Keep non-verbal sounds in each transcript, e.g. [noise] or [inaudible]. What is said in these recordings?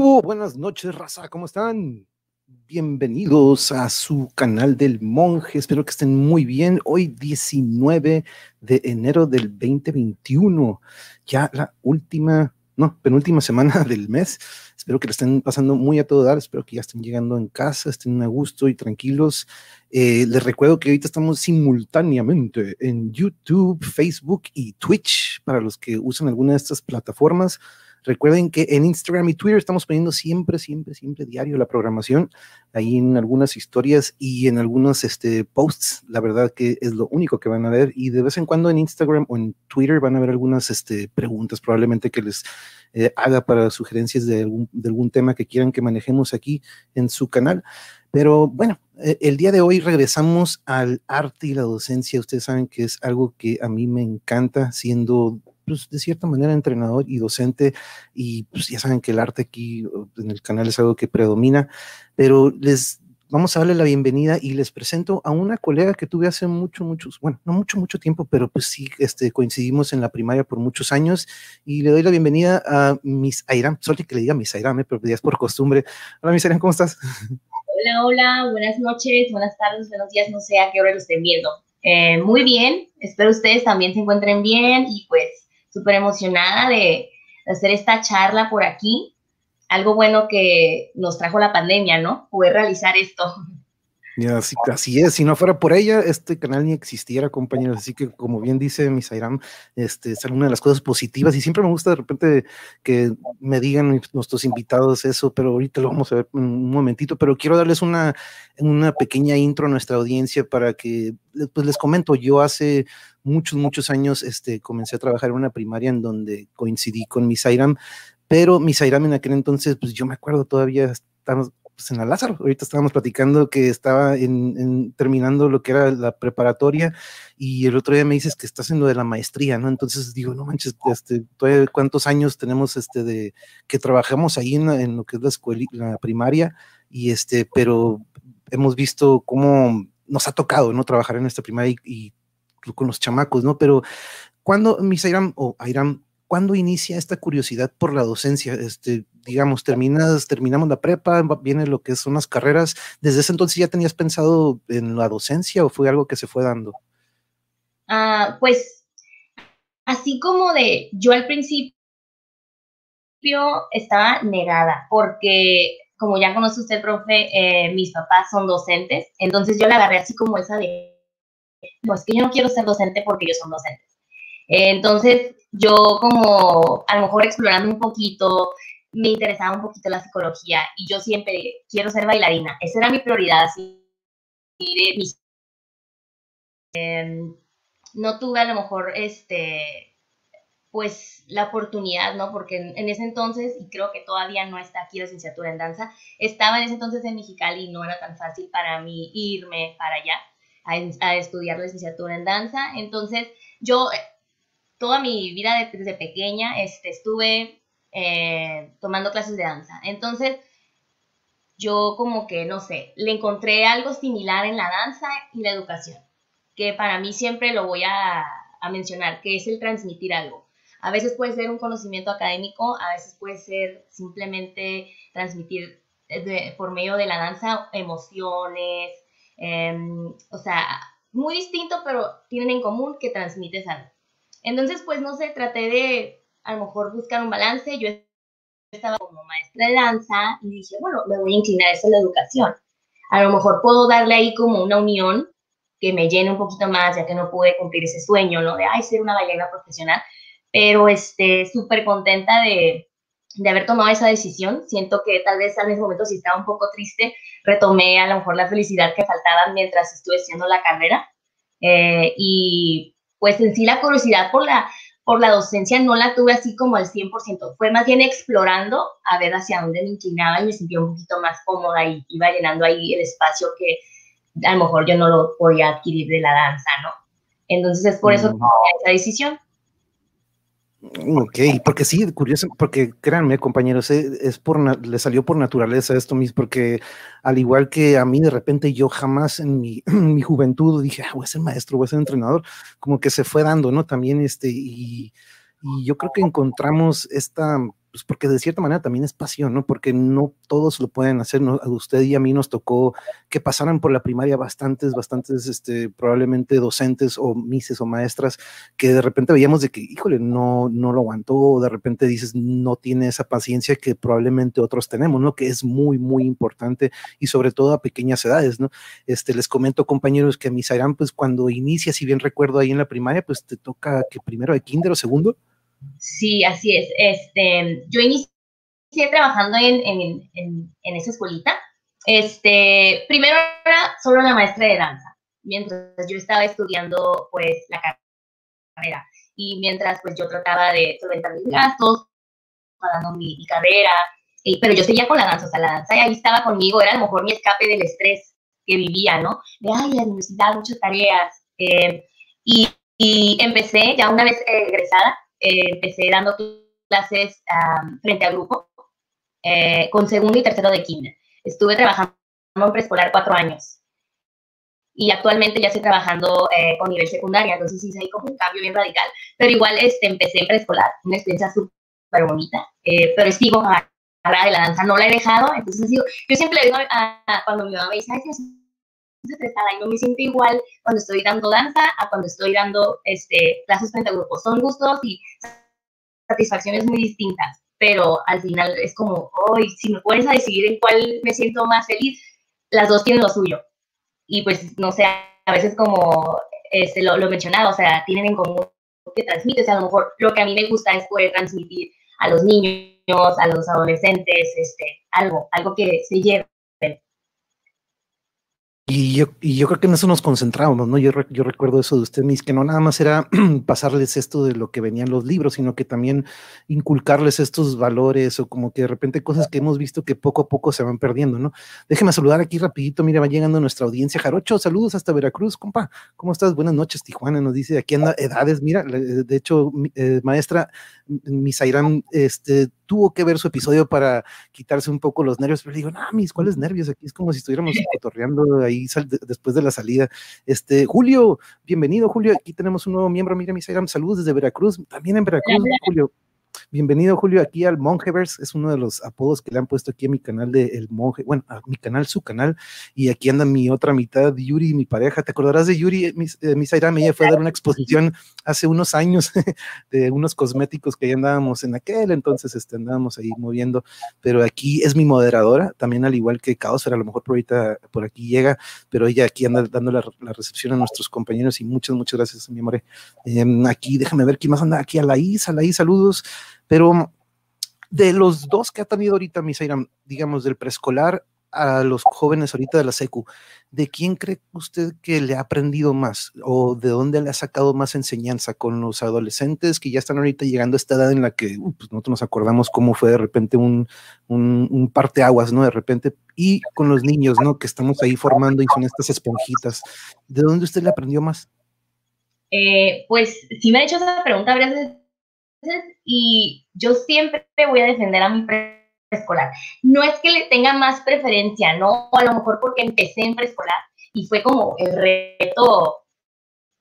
hubo? Buenas noches, raza, ¿cómo están? Bienvenidos a su canal del monje, espero que estén muy bien. Hoy 19 de enero del 2021, ya la última, no, penúltima semana [laughs] del mes. Espero que lo estén pasando muy a todo dar, espero que ya estén llegando en casa, estén a gusto y tranquilos. Eh, les recuerdo que ahorita estamos simultáneamente en YouTube, Facebook y Twitch para los que usan alguna de estas plataformas. Recuerden que en Instagram y Twitter estamos poniendo siempre, siempre, siempre diario la programación, ahí en algunas historias y en algunos este, posts, la verdad que es lo único que van a ver y de vez en cuando en Instagram o en Twitter van a ver algunas este, preguntas probablemente que les eh, haga para sugerencias de algún, de algún tema que quieran que manejemos aquí en su canal. Pero bueno, eh, el día de hoy regresamos al arte y la docencia. Ustedes saben que es algo que a mí me encanta, siendo pues, de cierta manera entrenador y docente, y pues ya saben que el arte aquí en el canal es algo que predomina, pero les vamos a darle la bienvenida y les presento a una colega que tuve hace mucho, muchos, bueno, no mucho, mucho tiempo, pero pues sí, este, coincidimos en la primaria por muchos años y le doy la bienvenida a Miss Airam, solo que le diga Miss Airam, eh, pero ya es por costumbre. Hola Miss Airam, ¿cómo estás? Hola, hola, buenas noches, buenas tardes, buenos días, no sé a qué hora lo estén viendo. Eh, muy bien, espero ustedes también se encuentren bien y pues súper emocionada de, hacer esta charla por aquí. Algo bueno que nos trajo la pandemia, ¿no? Poder realizar esto. Así, es, si no fuera por ella, este canal ni existiera, compañeros. Así que, como bien dice Misairam, este, es una de las cosas positivas y siempre me gusta de repente que me digan nuestros invitados eso, pero ahorita lo vamos a ver en un momentito. Pero quiero darles una, una pequeña intro a nuestra audiencia para que, pues les comento, yo hace muchos, muchos años este, comencé a trabajar en una primaria en donde coincidí con Misairam, pero Misairam en aquel entonces, pues yo me acuerdo todavía, estamos pues en la Lázaro, ahorita estábamos platicando que estaba en, terminando lo que era la preparatoria y el otro día me dices que está haciendo de la maestría, ¿no? Entonces digo, no manches, este, ¿cuántos años tenemos este de que trabajamos ahí en, lo que es la escuela, la primaria? Y este, pero hemos visto cómo nos ha tocado, ¿no? Trabajar en esta primaria y con los chamacos, ¿no? Pero cuando, mis Airam, o Airam, ¿cuándo inicia esta curiosidad por la docencia? Este, digamos, terminas, terminamos la prepa, viene lo que son las carreras. ¿Desde ese entonces ya tenías pensado en la docencia o fue algo que se fue dando? Ah, pues, así como de, yo al principio estaba negada, porque como ya conoce usted, profe, eh, mis papás son docentes, entonces yo la agarré así como esa de no, es que yo no quiero ser docente porque ellos son docentes. Entonces, yo como a lo mejor explorando un poquito, me interesaba un poquito la psicología y yo siempre quiero ser bailarina. Esa era mi prioridad, así em, no tuve a lo mejor este pues la oportunidad, ¿no? Porque en, ese entonces, y creo que todavía no está aquí la licenciatura en danza, estaba en ese entonces en Mexicali y no era tan fácil para mí irme para allá a, estudiar licenciatura en danza. Entonces, yo eh, toda mi vida desde pequeña este, estuve eh, tomando clases de danza. Entonces, yo como que, no sé, le encontré algo similar en la danza y la educación, que para mí siempre lo voy a, mencionar, que es el transmitir algo. A veces puede ser un conocimiento académico, a veces puede ser simplemente transmitir eh, por medio de la danza emociones, Em, o sea, muy distinto, pero tienen en común que transmites algo. Entonces, pues no sé, traté de a lo mejor buscar un balance. Yo estaba como maestra de danza y dije, bueno, me voy a inclinar eso a la educación. A lo mejor puedo darle ahí como una unión que me llene un poquito más, ya que no pude cumplir ese sueño, ¿no? De, ay, ser una bailarina profesional. Pero, este, súper contenta de, de haber tomado esa decisión. Siento que tal vez en ese momento si estaba un poco triste, retomé a lo mejor la felicidad que faltaba mientras estuve haciendo la carrera. Eh, y pues en sí la curiosidad por la, por la docencia no la tuve así como al 100%, fue más bien explorando a ver hacia dónde me inclinaba y me sentía un poquito más cómoda y iba llenando ahí el espacio que a lo mejor yo no lo podía adquirir de la danza, ¿no? Entonces es por eso que tomé esa decisión. Ok, porque sí, curioso, porque créanme, compañeros, eh, es por le salió por naturaleza esto mismo, porque al igual que a mí, de repente yo jamás [clears throat] en mi, juventud dije, ah, voy a ser maestro, voy a ser entrenador, como que se fue dando, ¿no? También este, y yo creo que encontramos esta pues porque de cierta manera también es pasión, ¿no? Porque no todos lo pueden hacer, ¿no? A usted y a mí nos tocó que pasaran por la primaria bastantes, bastantes, este, probablemente docentes o mises o maestras que de repente veíamos de que, híjole, no, no lo aguantó, o de repente dices, no tiene esa paciencia que probablemente otros tenemos, ¿no? Que es muy, muy importante y sobre todo a pequeñas edades, ¿no? Este, les comento, compañeros, que a mis pues cuando inicia, si bien recuerdo ahí en la primaria, pues te toca que primero de kinder o segundo. Sí, así es. Este, yo inicié trabajando en, en, en, en esa escuelita. Este, primero era solo la maestra de danza, mientras yo estaba estudiando pues la carrera y mientras pues yo trataba de solventar mis gastos, pagando mi, mi carrera, pero yo seguía con la danza, o sea, la danza ahí estaba conmigo, era a lo mejor mi escape del estrés que vivía, ¿no? De, ay, la universidad, muchas tareas. Eh, y, y, empecé, ya una vez egresada, eh, empecé dando clases frente a grupo eh, con segundo y tercero de kinder. Estuve trabajando en preescolar cuatro años y actualmente ya estoy trabajando eh, con nivel secundaria, entonces hice ahí como un cambio bien radical. Pero igual este, empecé en preescolar, una experiencia súper bonita, pero sigo agarrada de la danza, no la he dejado, entonces yo siempre le digo a, cuando mi mamá me dice, ay, y no me siento igual cuando estoy dando danza a cuando estoy dando este, clases frente a grupos. Son gustos y satisfacciones muy distintas, pero al final es como, hoy, si me pones a decidir en cuál me siento más feliz, las dos tienen lo suyo. Y pues, no sé, a veces como este, lo, lo mencionaba, o sea, tienen en común que transmites, a lo mejor lo que a mí me gusta es poder transmitir a los niños, a los adolescentes, este, algo, algo que se lleve y yo, y yo creo que en eso nos concentrábamos, ¿no? Yo, yo recuerdo eso de usted, mis, que no nada más era [clears throat] pasarles esto de lo que venían los libros, sino que también inculcarles estos valores o como que de repente cosas que hemos visto que poco a poco se van perdiendo, ¿no? Déjeme saludar aquí rapidito, mira, va llegando nuestra audiencia. Jarocho, saludos hasta Veracruz, compa. ¿Cómo estás? Buenas noches, Tijuana, nos dice, aquí anda edades, mira, de hecho, eh, maestra, Misairán, este, tuvo que ver su episodio para quitarse un poco los nervios, pero digo, no, mis, ¿cuáles nervios? Aquí es como si estuviéramos [laughs] cotorreando ahí después de la salida. Este, Julio, bienvenido, Julio. Aquí tenemos un nuevo miembro, mira, mis saludos desde Veracruz, también en Veracruz, Julio. Bienvenido, Julio, aquí al Monjeverse. Es uno de los apodos que le han puesto aquí a mi canal de El Monje, bueno, a mi canal, su canal. Y aquí anda mi otra mitad, Yuri, mi pareja. ¿Te acordarás de Yuri? Mi, eh, ella fue a dar una exposición hace unos años [laughs] de unos cosméticos que ya andábamos en aquel entonces, este, andábamos ahí moviendo. Pero aquí es mi moderadora, también al igual que Caos, a lo mejor por ahorita por aquí llega, pero ella aquí anda dando la, recepción a nuestros compañeros y muchas, muchas gracias, mi amor. Em, aquí, déjame ver quién más anda aquí, a la I, a la I, saludos. Pero de los dos que ha tenido ahorita Misairam, digamos, del preescolar a los jóvenes ahorita de la SECU, ¿de quién cree usted que le ha aprendido más o de dónde le ha sacado más enseñanza con los adolescentes que ya están ahorita llegando a esta edad en la que uh, pues nosotros nos acordamos cómo fue de repente un, un, parteaguas, ¿no? De repente, y con los niños, ¿no? Que estamos ahí formando y son estas esponjitas. ¿De dónde usted le aprendió más? Eh, pues sí me ha hecho esa pregunta varias y yo siempre voy a defender a mi preescolar. No es que le tenga más preferencia, ¿no? A lo mejor porque empecé en preescolar y fue como el reto,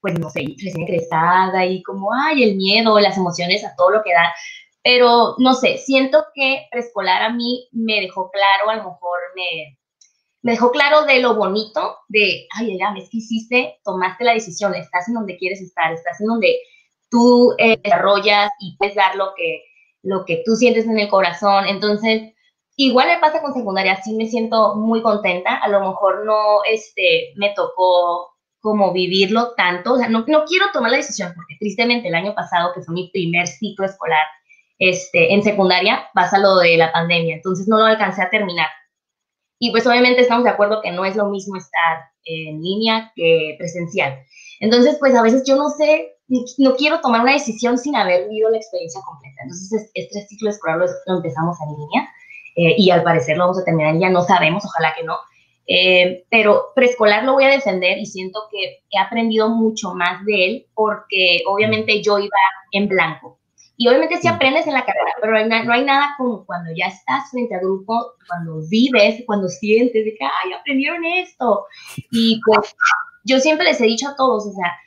pues no sé, recién egresada y como, ay, el miedo, las emociones, a todo lo que da. Pero no sé, siento que preescolar a mí me dejó claro, a lo mejor me, me dejó claro de lo bonito de, ay, ya, es que hiciste, tomaste la decisión, estás en donde quieres estar, estás en donde tú eh, desarrollas y puedes dar lo que, lo que tú sientes en el corazón. Entonces, igual me pasa con secundaria, sí me siento muy contenta, a lo mejor no este, me tocó como vivirlo tanto, o sea, no, no quiero tomar la decisión, porque tristemente el año pasado, que fue mi primer ciclo escolar este, en secundaria, pasa lo de la pandemia, entonces no lo alcancé a terminar. Y pues obviamente estamos de acuerdo que no es lo mismo estar en línea que presencial. Entonces, pues a veces yo no sé no quiero tomar una decisión sin haber vivido la experiencia completa. Entonces, este ciclo escolar lo, empezamos en línea eh, y al parecer lo vamos a terminar en línea, no sabemos, ojalá que no. Eh, pero preescolar lo voy a defender y siento que he aprendido mucho más de él porque obviamente yo iba en blanco. Y obviamente sí aprendes en la carrera, pero no hay nada como cuando ya estás frente a grupo, cuando vives, cuando sientes de que, ay, aprendieron esto. Y pues yo siempre les he dicho a todos, o sea,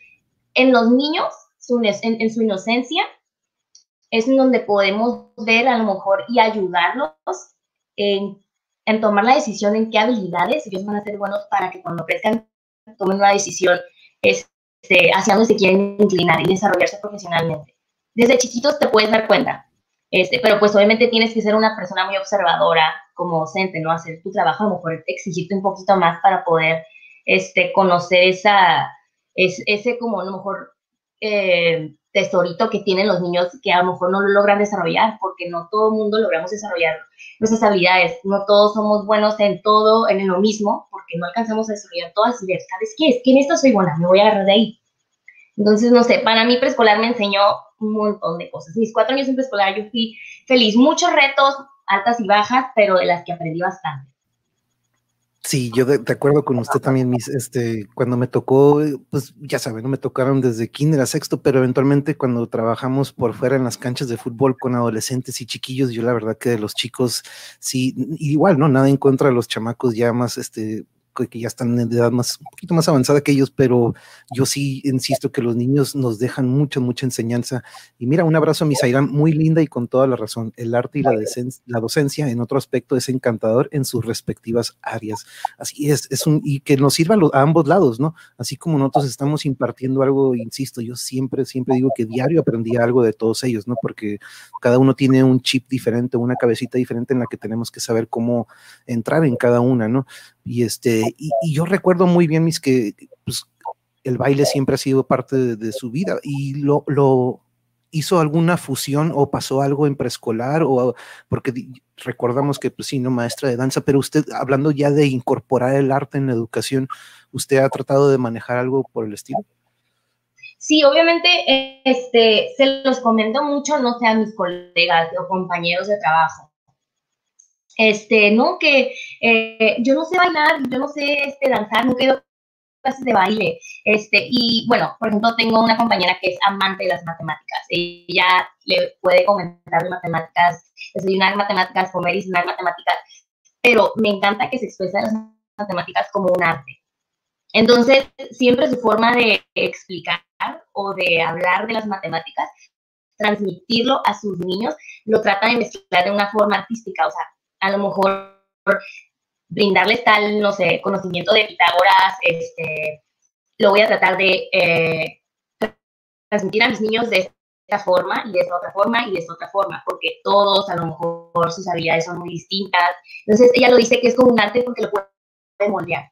en los niños, en, su inocencia, es en donde podemos ver a lo mejor y ayudarlos en, en tomar la decisión en qué habilidades ellos van a ser buenos para que cuando crezcan tomen una decisión este, hacia dónde se quieren inclinar y desarrollarse profesionalmente. Desde chiquitos te puedes dar cuenta, este, pero pues obviamente tienes que ser una persona muy observadora como docente, ¿no? Hacer tu trabajo, a lo mejor exigirte un poquito más para poder este, conocer esa, es, ese como a lo mejor eh, tesorito que tienen los niños que a lo mejor no lo logran desarrollar, porque no todo el mundo logramos desarrollar nuestras habilidades, no todos somos buenos en todo, en lo mismo, porque no alcanzamos a desarrollar todas y ver, ¿sabes qué? Es que en esto soy buena, me voy a agarrar de ahí. Entonces, no sé, para mí preescolar me enseñó un montón de cosas. Mis cuatro años en preescolar yo fui feliz, muchos retos, altas y bajas, pero de las que aprendí bastante. Sí, yo de, acuerdo con usted también, mis, este, cuando me tocó, pues ya saben, me tocaron desde kinder a sexto, pero eventualmente cuando trabajamos por fuera en las canchas de fútbol con adolescentes y chiquillos, yo la verdad que de los chicos, sí, igual, ¿no? Nada en contra de los chamacos ya más, este, que ya están en edad más, un poquito más avanzada que ellos, pero yo sí insisto que los niños nos dejan mucha, mucha enseñanza. Y mira, un abrazo a mi muy linda y con toda la razón. El arte y la, la docencia en otro aspecto es encantador en sus respectivas áreas. Así es, es un, y que nos sirva a, ambos lados, ¿no? Así como nosotros estamos impartiendo algo, insisto, yo siempre, siempre digo que diario aprendía algo de todos ellos, ¿no? Porque cada uno tiene un chip diferente, una cabecita diferente en la que tenemos que saber cómo entrar en cada una, ¿no? Y este, y, yo recuerdo muy bien mis que pues, el baile siempre ha sido parte de, su vida y lo, lo, hizo alguna fusión o pasó algo en preescolar o porque recordamos que pues sí, no maestra de danza, pero usted hablando ya de incorporar el arte en la educación, ¿usted ha tratado de manejar algo por el estilo? Sí, obviamente, este, se los comento mucho, no sé, a mis colegas o compañeros de trabajo este, no, que eh, yo no sé bailar, yo no sé este, danzar, no quiero clases de baile, este, y bueno, por ejemplo, tengo una compañera que es amante de las matemáticas, ella le puede comentar matemáticas, desayunar matemáticas, comer y cenar matemáticas, pero me encanta que se expresa las matemáticas como un arte. Entonces, siempre su forma de explicar o de hablar de las matemáticas, transmitirlo a sus niños, lo trata de mezclar de una forma artística, o sea, a lo mejor brindarles tal, no sé, conocimiento de Pitágoras, este, lo voy a tratar de eh, transmitir a mis niños de esta forma y de esta otra forma y de esta otra forma, porque todos a lo mejor sus habilidades son muy distintas. Entonces ella lo dice que es como un arte porque lo puede moldear.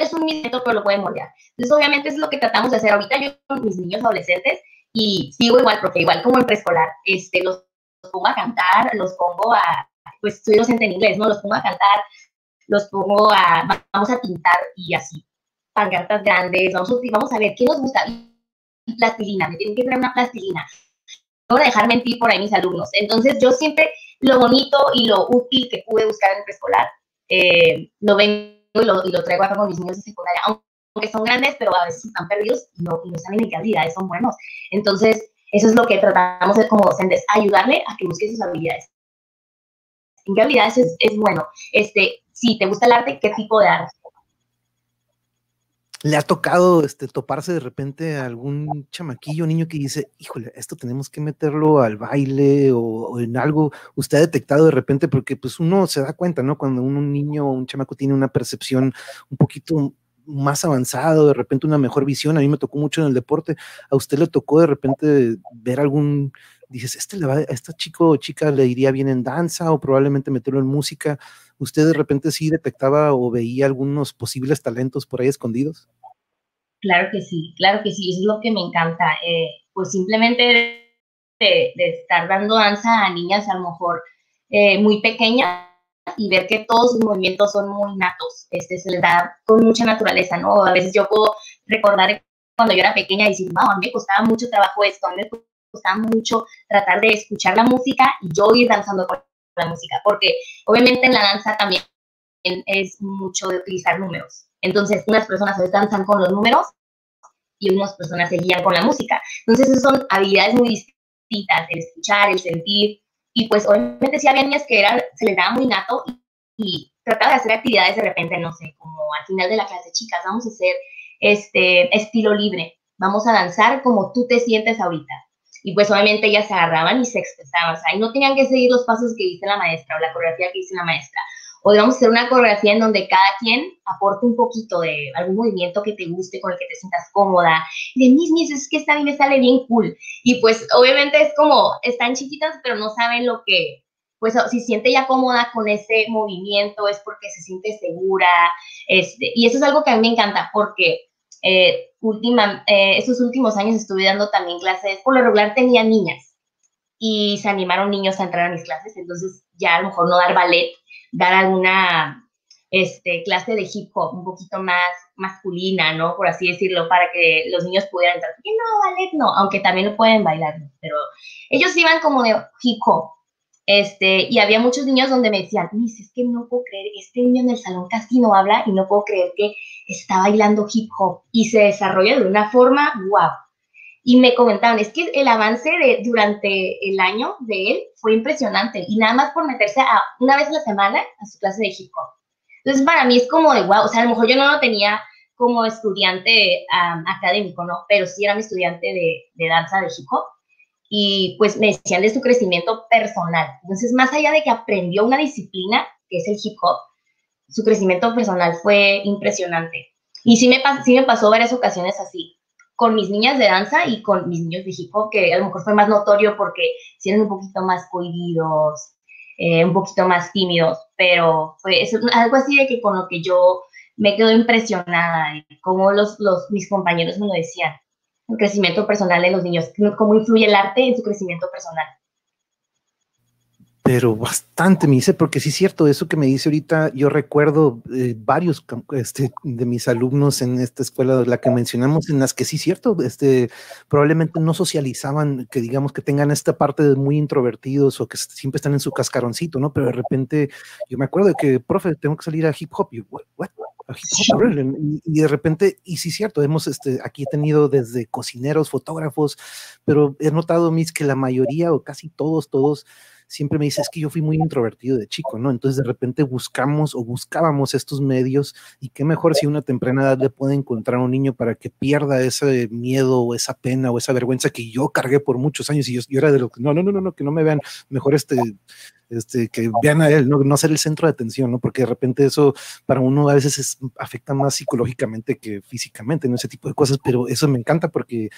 Es un método, pero lo puede moldear. Entonces obviamente es lo que tratamos de hacer ahorita yo con mis niños adolescentes y sigo igual, porque igual como en preescolar, este, los pongo a cantar, los pongo a, pues soy docente en inglés, ¿no? Los pongo a cantar, los pongo a, vamos a pintar y así, pancartas grandes, vamos a, vamos a ver qué nos gusta. Plastilina, me tienen que traer una plastilina. No voy a dejar mentir por ahí mis alumnos. Entonces yo siempre lo bonito y lo útil que pude buscar en preescolar, eh, lo vengo y lo, y lo, traigo acá con mis niños de secundaria, aunque son grandes, pero a veces están perdidos y no, y no saben en qué habilidades son buenos. Entonces, eso es lo que tratamos de como docentes, ayudarle a que busque sus habilidades. ¿En qué habilidades es, bueno? Este, si te gusta el arte, ¿qué tipo de arte? ¿Le ha tocado este, toparse de repente a algún chamaquillo, niño que dice, híjole, esto tenemos que meterlo al baile o, en algo? ¿Usted ha detectado de repente? Porque pues uno se da cuenta, ¿no? Cuando un niño o un chamaco tiene una percepción un poquito más avanzado, de repente una mejor visión. A mí me tocó mucho en el deporte. ¿A usted le tocó de repente ver algún, dices, este le va, a esta chico o chica le iría bien en danza o probablemente meterlo en música? ¿Usted de repente sí detectaba o veía algunos posibles talentos por ahí escondidos? Claro que sí, claro que sí, eso es lo que me encanta. Eh, pues simplemente de, estar dando danza a niñas a lo mejor eh, muy pequeñas y ver que todos sus movimientos son muy natos, este, se les da con mucha naturaleza, ¿no? A veces yo puedo recordar cuando yo era pequeña y decir, wow, a mí me costaba mucho trabajo esto, a mí me costaba mucho tratar de escuchar la música y yo ir danzando con la música, porque obviamente en la danza también es mucho de utilizar números. Entonces, unas personas se danzan con los números y unas personas se guían con la música. Entonces, esas son habilidades muy distintas, el escuchar, el sentir, y pues obviamente sí había niñas que eran, se les daba muy nato y, trataba de hacer actividades de repente, no sé, como al final de la clase, chicas, vamos a hacer este estilo libre, vamos a danzar como tú te sientes ahorita. y pues obviamente ellas se agarraban y se expresaban, o sea, y no tenían que seguir los pasos que dice la maestra o la coreografía que dice la maestra. O digamos hacer una coreografía en donde cada quien aporte un poquito de algún movimiento que te guste, con el que te sientas cómoda. De mis, mis, es que esta a mí me sale bien cool. Y pues obviamente es como, están chiquitas, pero no saben lo que, pues si siente ya cómoda con ese movimiento es porque se siente segura. Este, y eso es algo que a mí me encanta porque eh, última, eh, estos últimos años estuve dando también clases, por lo regular tenía niñas y se animaron niños a entrar a mis clases, entonces ya a lo mejor no dar ballet, dar alguna este, clase de hip hop un poquito más masculina, ¿no? Por así decirlo, para que los niños pudieran entrar. Y no, ballet no, aunque también lo pueden bailar, pero ellos iban como de hip hop. Este, y había muchos niños donde me decían, Miss, es que no puedo creer, este niño en el salón casi no habla y no puedo creer que está bailando hip hop y se desarrolla de una forma wow. Y me comentaban, es que el avance de, durante el año de él fue impresionante y nada más por meterse a una vez a la semana a su clase de hip hop. Entonces, para mí es como de wow, o sea, a lo mejor yo no lo tenía como estudiante académico, ¿no? Pero sí era mi estudiante de, de danza de hip hop y pues me decían de su crecimiento personal. Entonces, más allá de que aprendió una disciplina, que es el hip hop, su crecimiento personal fue impresionante. Y sí me, sí me pasó varias ocasiones así, con mis niñas de danza y con mis niños de hip hop, que a lo mejor fue más notorio porque eran un poquito más cohibidos, eh, un poquito más tímidos, pero fue algo así de que con lo que yo me quedo impresionada, como los, los, mis compañeros me lo decían, el crecimiento personal de los niños, cómo influye el arte en su crecimiento personal pero bastante me dice, porque sí es cierto, eso que me dice ahorita, yo recuerdo eh, varios este, de mis alumnos en esta escuela, la que mencionamos, en las que sí es cierto, este, probablemente no socializaban, que digamos que tengan esta parte de muy introvertidos o que siempre están en su cascaroncito, ¿no? Pero de repente, yo me acuerdo de que, profe, tengo que salir a hip hop, y, what? Y, de repente, y sí es cierto, hemos este, aquí he tenido desde cocineros, fotógrafos, pero he notado, mis, que la mayoría o casi todos, todos, siempre me dice, es que yo fui muy introvertido de chico, ¿no? Entonces de repente buscamos o buscábamos estos medios y qué mejor si a una temprana edad le puede encontrar a un niño para que pierda ese miedo o esa pena o esa vergüenza que yo cargué por muchos años y yo, era de lo que, no, no, no, no, no, que no me vean, mejor este, este, que vean a él, ¿no? no ser el centro de atención, ¿no? Porque de repente eso para uno a veces afecta más psicológicamente que físicamente, ¿no? Ese tipo de cosas, pero eso me encanta porque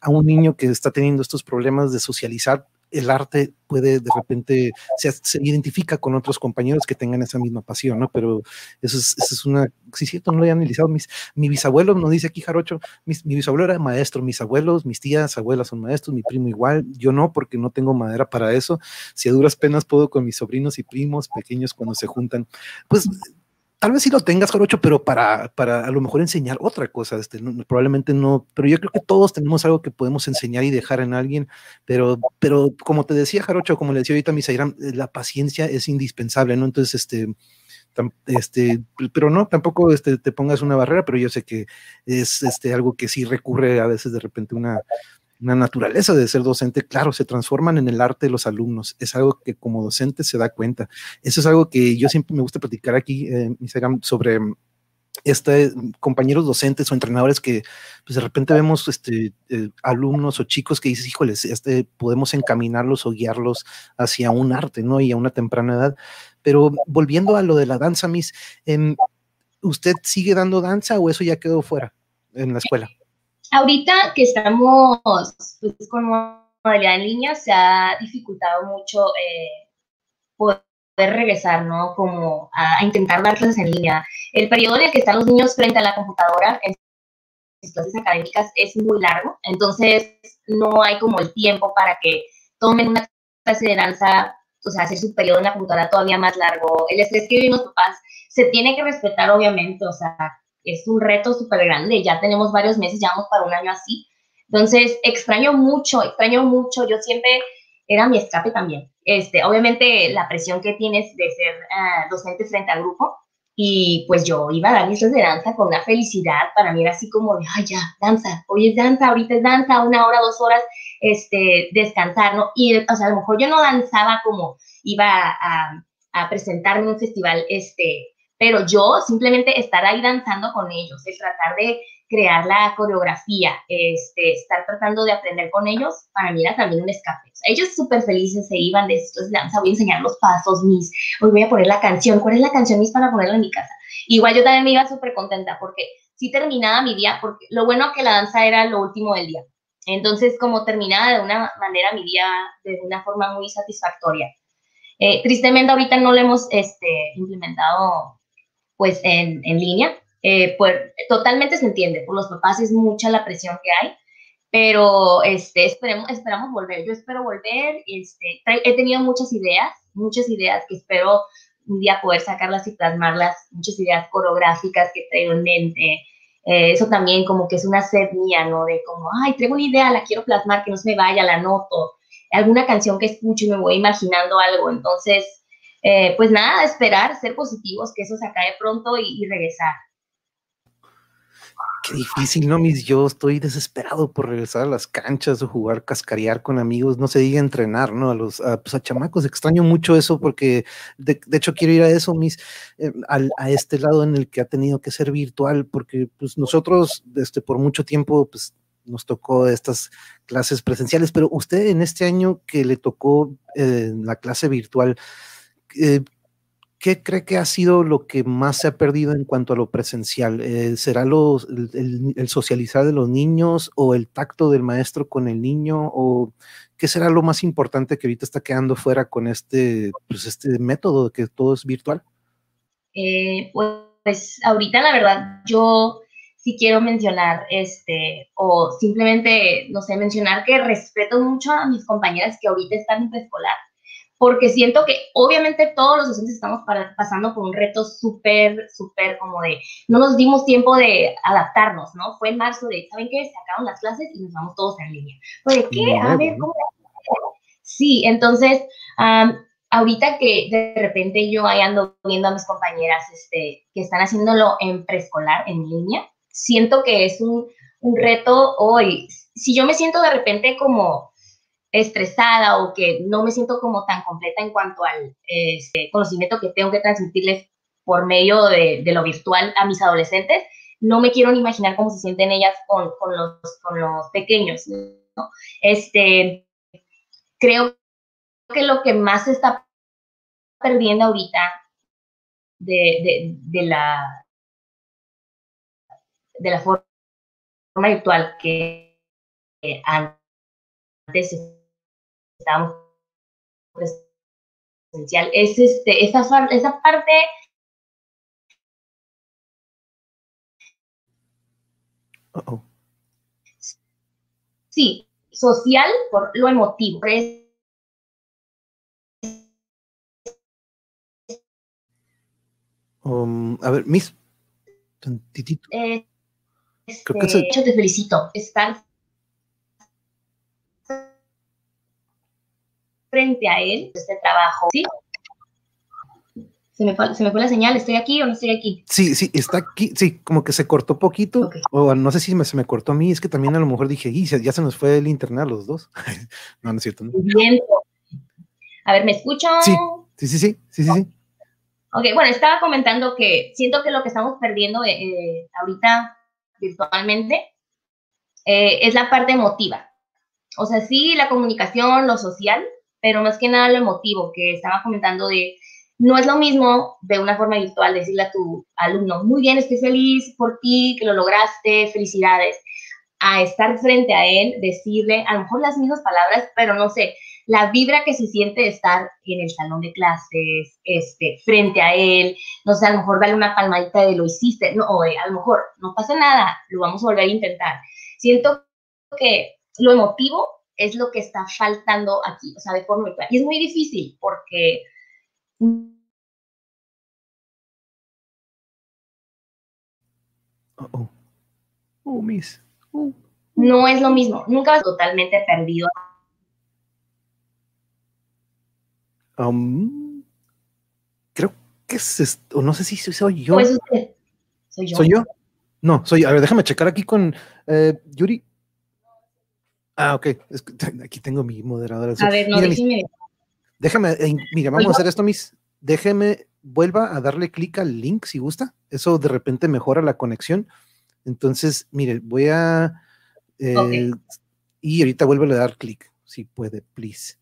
a un niño que está teniendo estos problemas de socializar, el arte puede de repente, se, se, identifica con otros compañeros que tengan esa misma pasión, ¿no? Pero eso es, eso es una, sí, cierto, no lo he analizado. Mis, mi bisabuelo, nos dice aquí Jarocho, mi bisabuelo era maestro, mis abuelos, mis tías, abuelas son maestros, mi primo igual, yo no, porque no tengo madera para eso. Si a duras penas puedo con mis sobrinos y primos pequeños cuando se juntan, pues tal vez sí lo tengas, Jarocho, pero para, para a lo mejor enseñar otra cosa, este, probablemente no, pero yo creo que todos tenemos algo que podemos enseñar y dejar en alguien, pero, pero como te decía, Jarocho, como le decía ahorita a Misairam, eh, la paciencia es indispensable, ¿no? Entonces, este, este, pero no, tampoco este, te pongas una barrera, pero yo sé que es este, algo que sí recurre a veces de repente una, una naturaleza de ser docente, claro, se transforman en el arte de los alumnos. Es algo que como docente se da cuenta. Eso es algo que yo siempre me gusta platicar aquí, eh, sobre este, compañeros docentes o entrenadores que pues de repente vemos este, eh, alumnos o chicos que dices, híjoles, este, podemos encaminarlos o guiarlos hacia un arte, ¿no? Y a una temprana edad. Pero volviendo a lo de la danza, Miss, em, ¿usted sigue dando danza o eso ya quedó fuera en la escuela? Ahorita que estamos pues, con modalidad en línea, se ha dificultado mucho eh, poder regresar, ¿no? Como a, intentar dar clases en línea. El periodo en el que están los niños frente a la computadora en sus clases académicas es muy largo, entonces no hay como el tiempo para que tomen una clase de danza, o sea, hacer su periodo en la computadora todavía más largo. El estrés que viven los papás se tiene que respetar, obviamente, o sea, es un reto súper grande, ya tenemos varios meses, ya vamos para un año así. Entonces, extraño mucho, extraño mucho, yo siempre era mi escape también. Este, obviamente la presión que tienes de ser uh, docente frente al grupo, y pues yo iba a dar mis de danza con una felicidad, para mí era así como de, ay, ya, danza, hoy es danza, ahorita es danza, una hora, dos horas, este, descansar, ¿no? Y, o sea, a lo mejor yo no danzaba como iba a, a presentarme en un festival, este, pero yo simplemente estar ahí danzando con ellos, el tratar de crear la coreografía, este, estar tratando de aprender con ellos, para mí era también un escape. ellos súper felices se iban de esto, danza, voy a enseñar los pasos, mis, hoy voy a poner la canción, ¿cuál es la canción, mis, para ponerla en mi casa? Igual yo también me iba súper contenta porque sí terminaba mi día, porque lo bueno que la danza era lo último del día. Entonces, como terminaba de una manera mi día de una forma muy satisfactoria. Eh, tristemente ahorita no lo hemos este, implementado pues en, en línea, eh, pues totalmente se entiende, por los papás es mucha la presión que hay, pero este, esperemos, esperamos volver, yo espero volver, este, he tenido muchas ideas, muchas ideas que espero un día poder sacarlas y plasmarlas, muchas ideas coreográficas que traigo en mente, eh, eso también como que es una sed mía, ¿no? De como, ay, traigo una idea, la quiero plasmar, que no se me vaya, la noto, alguna canción que escucho y me voy imaginando algo, entonces, eh, pues nada, esperar, ser positivos, que eso se acabe pronto y regresar. Qué difícil, ¿no, mis? Yo estoy desesperado por regresar a las canchas o jugar, cascarear con amigos, no se diga entrenar, ¿no? A los a, pues a chamacos, extraño mucho eso porque de, hecho quiero ir a eso, mis, eh, a este lado en el que ha tenido que ser virtual, porque pues nosotros, este, por mucho tiempo, pues nos tocó estas clases presenciales, pero usted en este año que le tocó eh, la clase virtual, eh, ¿qué cree que ha sido lo que más se ha perdido en cuanto a lo presencial? Eh, ¿Será el, socializar de los niños o el tacto del maestro con el niño? ¿O qué será lo más importante que ahorita está quedando fuera con este, pues este método de que todo es virtual? Eh, pues ahorita la verdad yo sí quiero mencionar, este, o simplemente, no sé, mencionar que respeto mucho a mis compañeras que ahorita están en preescolar porque siento que obviamente todos los docentes estamos pasando por un reto súper, súper como de, no nos dimos tiempo de adaptarnos, ¿no? Fue en marzo de, ¿saben qué? Se acabaron las clases y nos vamos todos en línea. Pues, ¿qué? A ver, ¿cómo? Sí, entonces, ahorita que de repente yo ahí ando viendo a mis compañeras este, que están haciéndolo en preescolar, en línea, siento que es un, un reto hoy. Si yo me siento de repente como estresada o que no me siento como tan completa en cuanto al este, conocimiento que tengo que transmitirles por medio de, lo virtual a mis adolescentes, no me quiero ni imaginar cómo se sienten ellas con, con, los, con los pequeños. Este, creo que lo que más se está perdiendo ahorita de, de, la, de la forma virtual que antes estábamos presencial, es este, esa, esa parte Sí, social por lo emotivo. Um, a ver, Miss, tantitito. Eh, Creo que este, se... te felicito. Estar frente a él, este trabajo, ¿sí? Se me, fue, se me, fue, la señal, ¿estoy aquí o no estoy aquí? Sí, sí, está aquí, sí, como que se cortó poquito, o no sé si me, se me cortó a mí, es que también a lo mejor dije, y ya se nos fue el internet a los dos. [laughs] no, no es cierto. ¿no? Bien. A ver, ¿me escuchan? Sí, sí, sí, sí, sí, sí. Ok, bueno, estaba comentando que siento que lo que estamos perdiendo eh, eh ahorita virtualmente eh, es la parte emotiva. O sea, sí, la comunicación, lo social, pero más que nada lo emotivo que estaba comentando de, no es lo mismo de una forma virtual decirle a tu alumno, muy bien, estoy feliz por ti, que lo lograste, felicidades, a estar frente a él, decirle a lo mejor las mismas palabras, pero no sé, la vibra que se siente de estar en el salón de clases, este, frente a él, no sé, a lo mejor darle una palmadita de lo hiciste, no, o a lo mejor no pasa nada, lo vamos a volver a intentar. Siento que lo emotivo es lo que está faltando aquí, o sea, de forma Y es muy difícil porque... oh. Oh, miss. Oh. No es lo mismo. Nunca vas totalmente perdido. Um, creo que es esto. No sé si soy yo. Pues usted. Soy yo. ¿Soy yo? No, soy. A ver, déjame checar aquí con eh, Yuri. Ah, ok. aquí tengo mi moderadora. A ver, no, déjeme. Déjame, eh, mira, vamos a hacer esto, mis. Déjeme, vuelva a darle clic al link si gusta. Eso de repente mejora la conexión. Entonces, mire, voy a... Eh, y ahorita vuelvo a dar clic, si puede, please.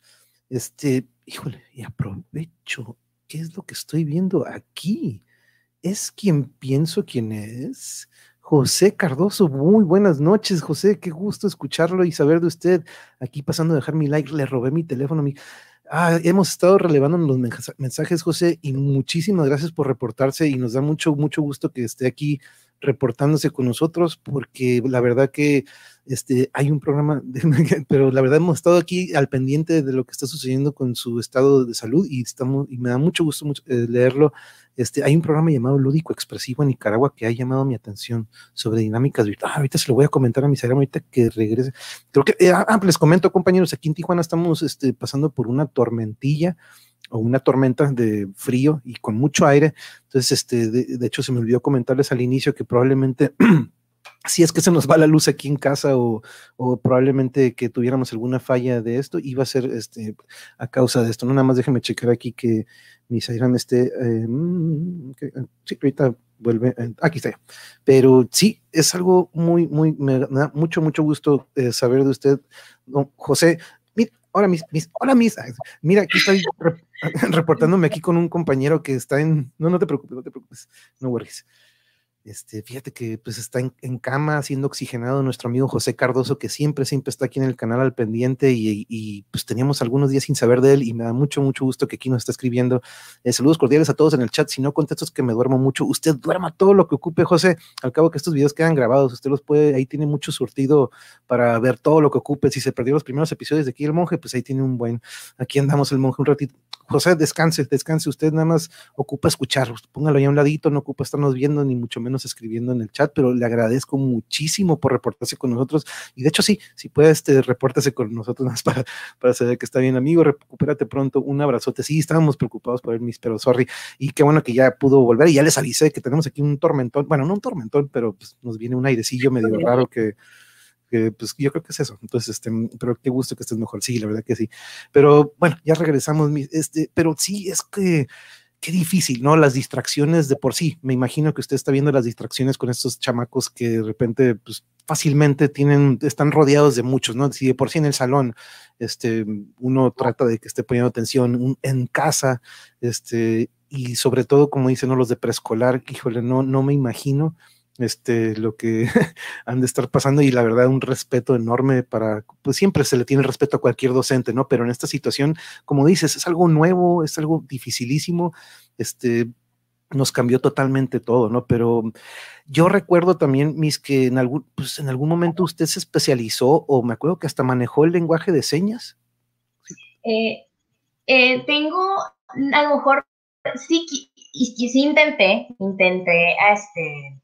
Este, híjole, y aprovecho. ¿Qué es lo que estoy viendo aquí? ¿Es quien pienso quién es? José Cardoso, muy buenas noches, José, qué gusto escucharlo y saber de usted. Aquí pasando a dejar mi like, le robé mi teléfono. Mi... Ah, hemos estado relevando los mensajes, José, y muchísimas gracias por reportarse y nos da mucho, mucho gusto que esté aquí reportándose con nosotros, porque la verdad que este, hay un programa, [laughs] pero la verdad hemos estado aquí al pendiente de lo que está sucediendo con su estado de salud y, estamos, y me da mucho gusto eh, leerlo. Este, hay un programa llamado Lúdico Expresivo en Nicaragua que ha llamado mi atención sobre dinámicas. Ah, ahorita se lo voy a comentar a mi cerebro, ahorita que regrese. Creo que, eh, ah, les comento, compañeros, aquí en Tijuana estamos este, pasando por una tormentilla o una tormenta de frío y con mucho aire. Entonces, este, de, hecho, se me olvidó comentarles al inicio que probablemente [clears throat] si es que se nos va la luz aquí en casa o, probablemente que tuviéramos alguna falla de esto, iba a ser este, a causa de esto. No, nada más déjenme checar aquí que mi Sairan esté. Eh, mm, sí, ahorita vuelve. Eh, aquí está. Pero sí, es algo muy, muy, me da mucho, mucho gusto eh, saber de usted, don José. Hola, mis, mis, hola, mis. Mira, aquí estoy [laughs] reportándome aquí con un compañero que está en. No, no te preocupes, no te preocupes. No worries. Este, fíjate que pues está en, cama siendo oxigenado nuestro amigo José Cardoso, que siempre, siempre está aquí en el canal al pendiente y, pues teníamos algunos días sin saber de él y me da mucho, mucho gusto que aquí nos está escribiendo. Eh, saludos cordiales a todos en el chat. Si no contesto que me duermo mucho, usted duerma todo lo que ocupe, José. Al cabo que estos videos quedan grabados, usted los puede, ahí tiene mucho surtido para ver todo lo que ocupe. Si se perdió los primeros episodios de aquí el monje, pues ahí tiene un buen, aquí andamos el monje un ratito. José, descanse, descanse, usted nada más ocupa escuchar, póngalo ahí a un ladito, no ocupa estarnos viendo ni mucho menos escribiendo en el chat, pero le agradezco muchísimo por reportarse con nosotros. Y de hecho, sí, si puede, este, repórtese con nosotros más para, para saber que está bien, amigo. Recupérate pronto. Un abrazote. Sí, estábamos preocupados por el mis, pero sorry. Y qué bueno que ya pudo volver. Y ya les avisé que tenemos aquí un tormentón. Bueno, no un tormentón, pero pues, nos viene un airecillo medio raro que pues yo creo que es eso. Entonces, este, pero qué gusto que estés mejor. Sí, la verdad que sí. Pero bueno, ya regresamos. Este, pero sí, es que qué difícil, ¿no? Las distracciones de por sí. Me imagino que usted está viendo las distracciones con estos chamacos que de repente, pues fácilmente tienen, están rodeados de muchos, ¿no? Si de por sí en el salón, este, uno trata de que esté poniendo atención en casa, este, y sobre todo, como dicen, ¿no? Los de preescolar, híjole, no, no me imagino este, lo que [laughs] han de estar pasando y la verdad un respeto enorme para, pues siempre se le tiene respeto a cualquier docente, ¿no? Pero en esta situación, como dices, es algo nuevo, es algo dificilísimo, este, nos cambió totalmente todo, ¿no? Pero yo recuerdo también, mis, que en algún, pues en algún momento usted se especializó o me acuerdo que hasta manejó el lenguaje de señas. Eh, eh, tengo, a lo mejor, sí, sí, intenté, intenté, este,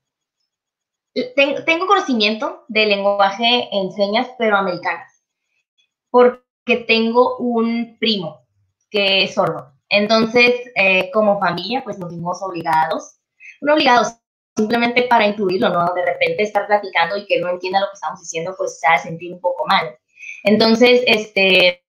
tengo conocimiento de lenguaje en señas, pero americanas, porque tengo un primo que es sordo. Entonces, eh, como familia, pues nos vimos obligados, no obligados, simplemente para incluirlo, ¿no? De repente estar platicando y que no entienda lo que estamos diciendo, pues se hace sentir un poco mal. Entonces, este,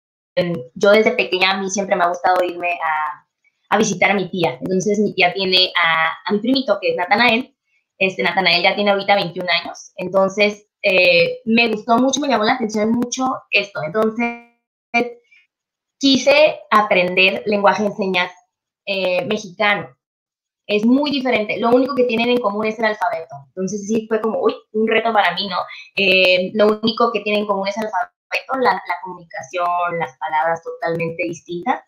yo desde pequeña a mí siempre me ha gustado irme a, a visitar a mi tía. Entonces, mi tía tiene a, a mi primito, que es Natanael, este, Natanael ya tiene ahorita 21 años. Entonces, eh, me gustó mucho, me llamó la atención mucho esto. Entonces, quise aprender lenguaje de eh, mexicano. Es muy diferente. Lo único que tienen en común es el alfabeto. Entonces, sí, fue como, uy, un reto para mí, ¿no? Eh, lo único que tienen en común es el alfabeto, la comunicación, las palabras totalmente distintas.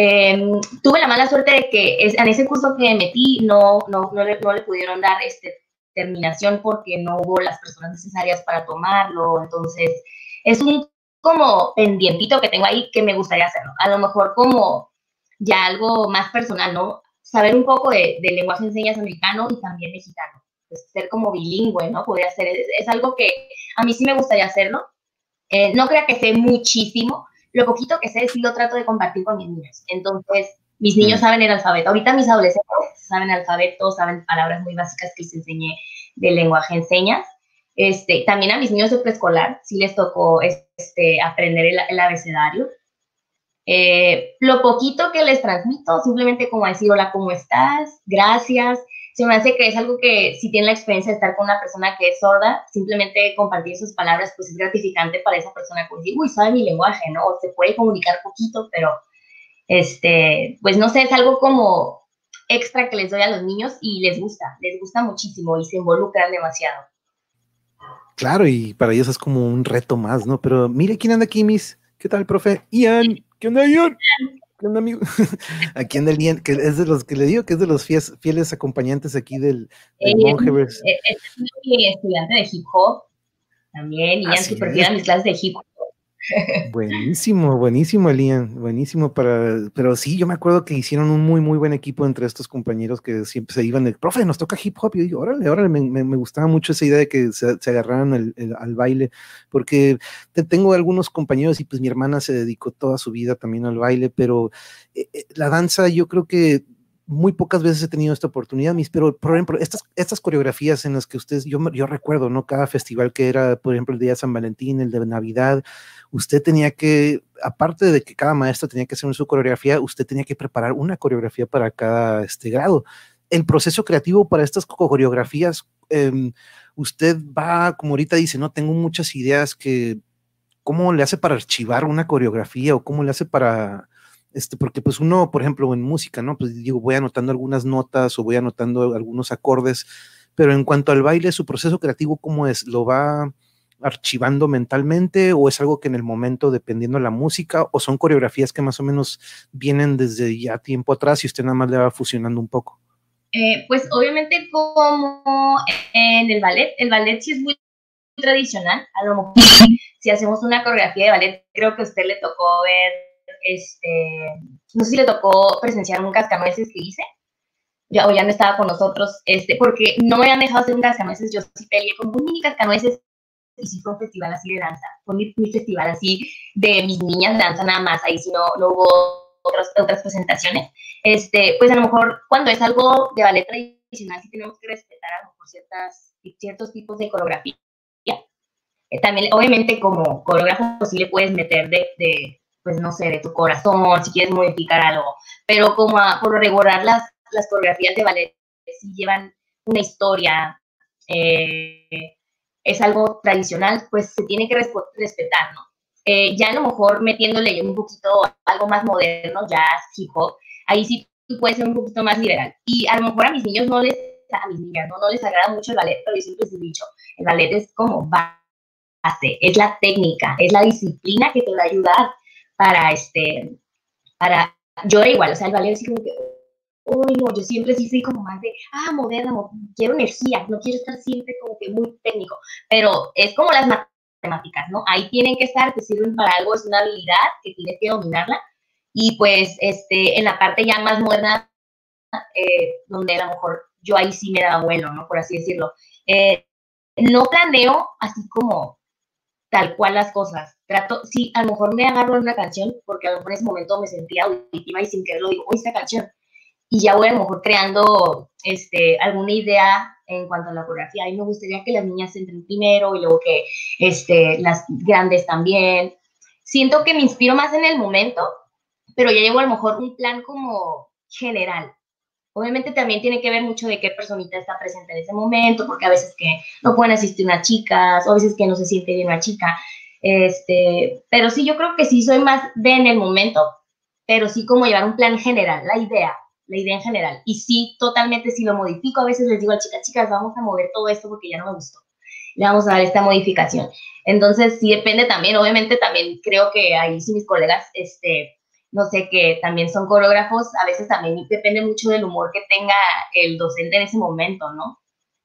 Em, tuve la mala suerte de que en ese curso que metí no, no, no, le, no le pudieron dar este, terminación porque no hubo las personas necesarias para tomarlo. Entonces, es un como pendientito que tengo ahí que me gustaría hacerlo. A lo mejor como ya algo más personal, ¿no? Saber un poco de, de lenguaje de señas americano y también mexicano. Pues, ser como bilingüe, ¿no? Podría ser, es, algo que a mí sí me gustaría hacerlo. Eh, no creo que sé muchísimo, lo poquito que sé sí lo trato de compartir con mis niños. Entonces, mis niños saben el alfabeto. Ahorita mis adolescentes saben alfabeto, saben palabras muy básicas que les enseñé de lenguaje en señas. Este, también a mis niños de preescolar sí les tocó este, aprender el, abecedario. Eh, lo poquito que les transmito, simplemente como decir, hola, ¿cómo estás? Gracias. Se me hace que es algo que si tiene la experiencia de estar con una persona que es sorda, simplemente compartir sus palabras, pues es gratificante para esa persona, como decir, uy, sabe mi lenguaje, ¿no? O se puede comunicar poquito, pero, este, pues no sé, es algo como extra que les doy a los niños y les gusta, les gusta muchísimo y se involucran demasiado. Claro, y para ellos es como un reto más, ¿no? Pero mire quién anda aquí, Miss. ¿Qué tal, profe? Ian. ¿Qué onda, Ian? ¿Qué onda, amigo? [laughs] aquí anda el Ian, que es de los que le digo que es de los fieles, acompañantes aquí del, del Es, mi estudiante de hip hop también. Ian super fiel a mis clases de hip hop. Buenísimo, buenísimo, Elian, buenísimo para, pero sí, yo me acuerdo que hicieron un muy, muy buen equipo entre estos compañeros que siempre se iban, el profe, nos toca hip hop, y yo digo, órale, órale, me, me, gustaba mucho esa idea de que se, agarraran al baile, porque tengo algunos compañeros y pues mi hermana se dedicó toda su vida también al baile, pero eh, eh, la danza yo creo que muy pocas veces he tenido esta oportunidad, mis, pero por ejemplo, estas, estas coreografías en las que ustedes, yo, yo recuerdo, ¿no? Cada festival que era, por ejemplo, el día de San Valentín, el de Navidad, usted tenía que, aparte de que cada maestro tenía que hacer su coreografía, usted tenía que preparar una coreografía para cada este grado. El proceso creativo para estas coreografías, em, usted va, como ahorita dice, no, tengo muchas ideas que, ¿cómo le hace para archivar una coreografía o cómo le hace para este, porque pues uno, por ejemplo, en música, ¿no? Pues digo, voy anotando algunas notas o voy anotando algunos acordes, pero en cuanto al baile, su proceso creativo, ¿cómo es? ¿Lo va archivando mentalmente o es algo que en el momento, dependiendo de la música, o son coreografías que más o menos vienen desde ya tiempo atrás y usted nada más le va fusionando un poco? Eh, pues obviamente como en el ballet, el ballet sí es muy tradicional, a lo mejor si hacemos una coreografía de ballet, creo que a usted le tocó ver este, no sé si le tocó presenciar un cascanueces que hice, ya, o ya no estaba con nosotros, este, porque no me habían dejado hacer un cascanueces, yo sí peleé con un mini cascanueces y sí fue un festival así de danza, fue mi, festival así de mis niñas de danza nada más, ahí sí no, no hubo otras, otras presentaciones, este, pues a lo mejor cuando es algo de ballet tradicional sí tenemos que respetar a lo mejor ciertas, ciertos tipos de coreografía. Eh, también, obviamente, como coreógrafo sí le puedes meter de, de pues no sé, de tu corazón, si quieres modificar algo, pero como por regular las, las coreografías de ballet si llevan una historia, eh, es algo tradicional, pues se tiene que respetar, ¿no? Eh, ya a lo mejor metiéndole un poquito algo más moderno, jazz, hip hop, ahí sí puede ser un poquito más liberal. Y a lo mejor a mis niños no les, a mis niñas, no, no les agrada mucho el ballet, pero yo siempre les he dicho, el ballet es como base, es la técnica, es la disciplina que te va a ayudar para, este, para, yo era igual, o sea, el ballet así como que, uy, no, yo siempre sí soy como más de, ah, moderna, quiero energía, no quiero estar siempre como que muy técnico, pero es como las matemáticas, ¿no? Ahí tienen que estar, te sirven para algo, es una habilidad que tienes que dominarla, y pues, este, en la parte ya más moderna, eh, donde a lo mejor yo ahí sí me da bueno, ¿no? Por así decirlo. Eh, no planeo así como tal cual las cosas. Trato, sí, a lo mejor me agarro en una canción, porque a lo mejor en ese momento me sentía auditiva y sin quererlo digo, oye, esta canción. Y ya voy a lo mejor creando este, alguna idea en cuanto a la coreografía. Y me gustaría que las niñas entren primero y luego que este, las grandes también. Siento que me inspiro más en el momento, pero ya llevo a lo mejor un plan como general. Obviamente también tiene que ver mucho de qué personita está presente en ese momento, porque a veces que no pueden asistir unas chicas, o a veces que no se siente bien una chica. Este, pero sí, yo creo que sí soy más de en el momento, pero sí como llevar un plan general, la idea, la idea en general. Y sí, totalmente si lo modifico, a veces les digo a chicas, chicas, vamos a mover todo esto porque ya no me gustó. Le vamos a dar esta modificación. Entonces, sí depende también, obviamente también creo que ahí sí mis colegas, este, no sé, que también son coreógrafos, a veces también depende mucho del humor que tenga el docente en ese momento, ¿no?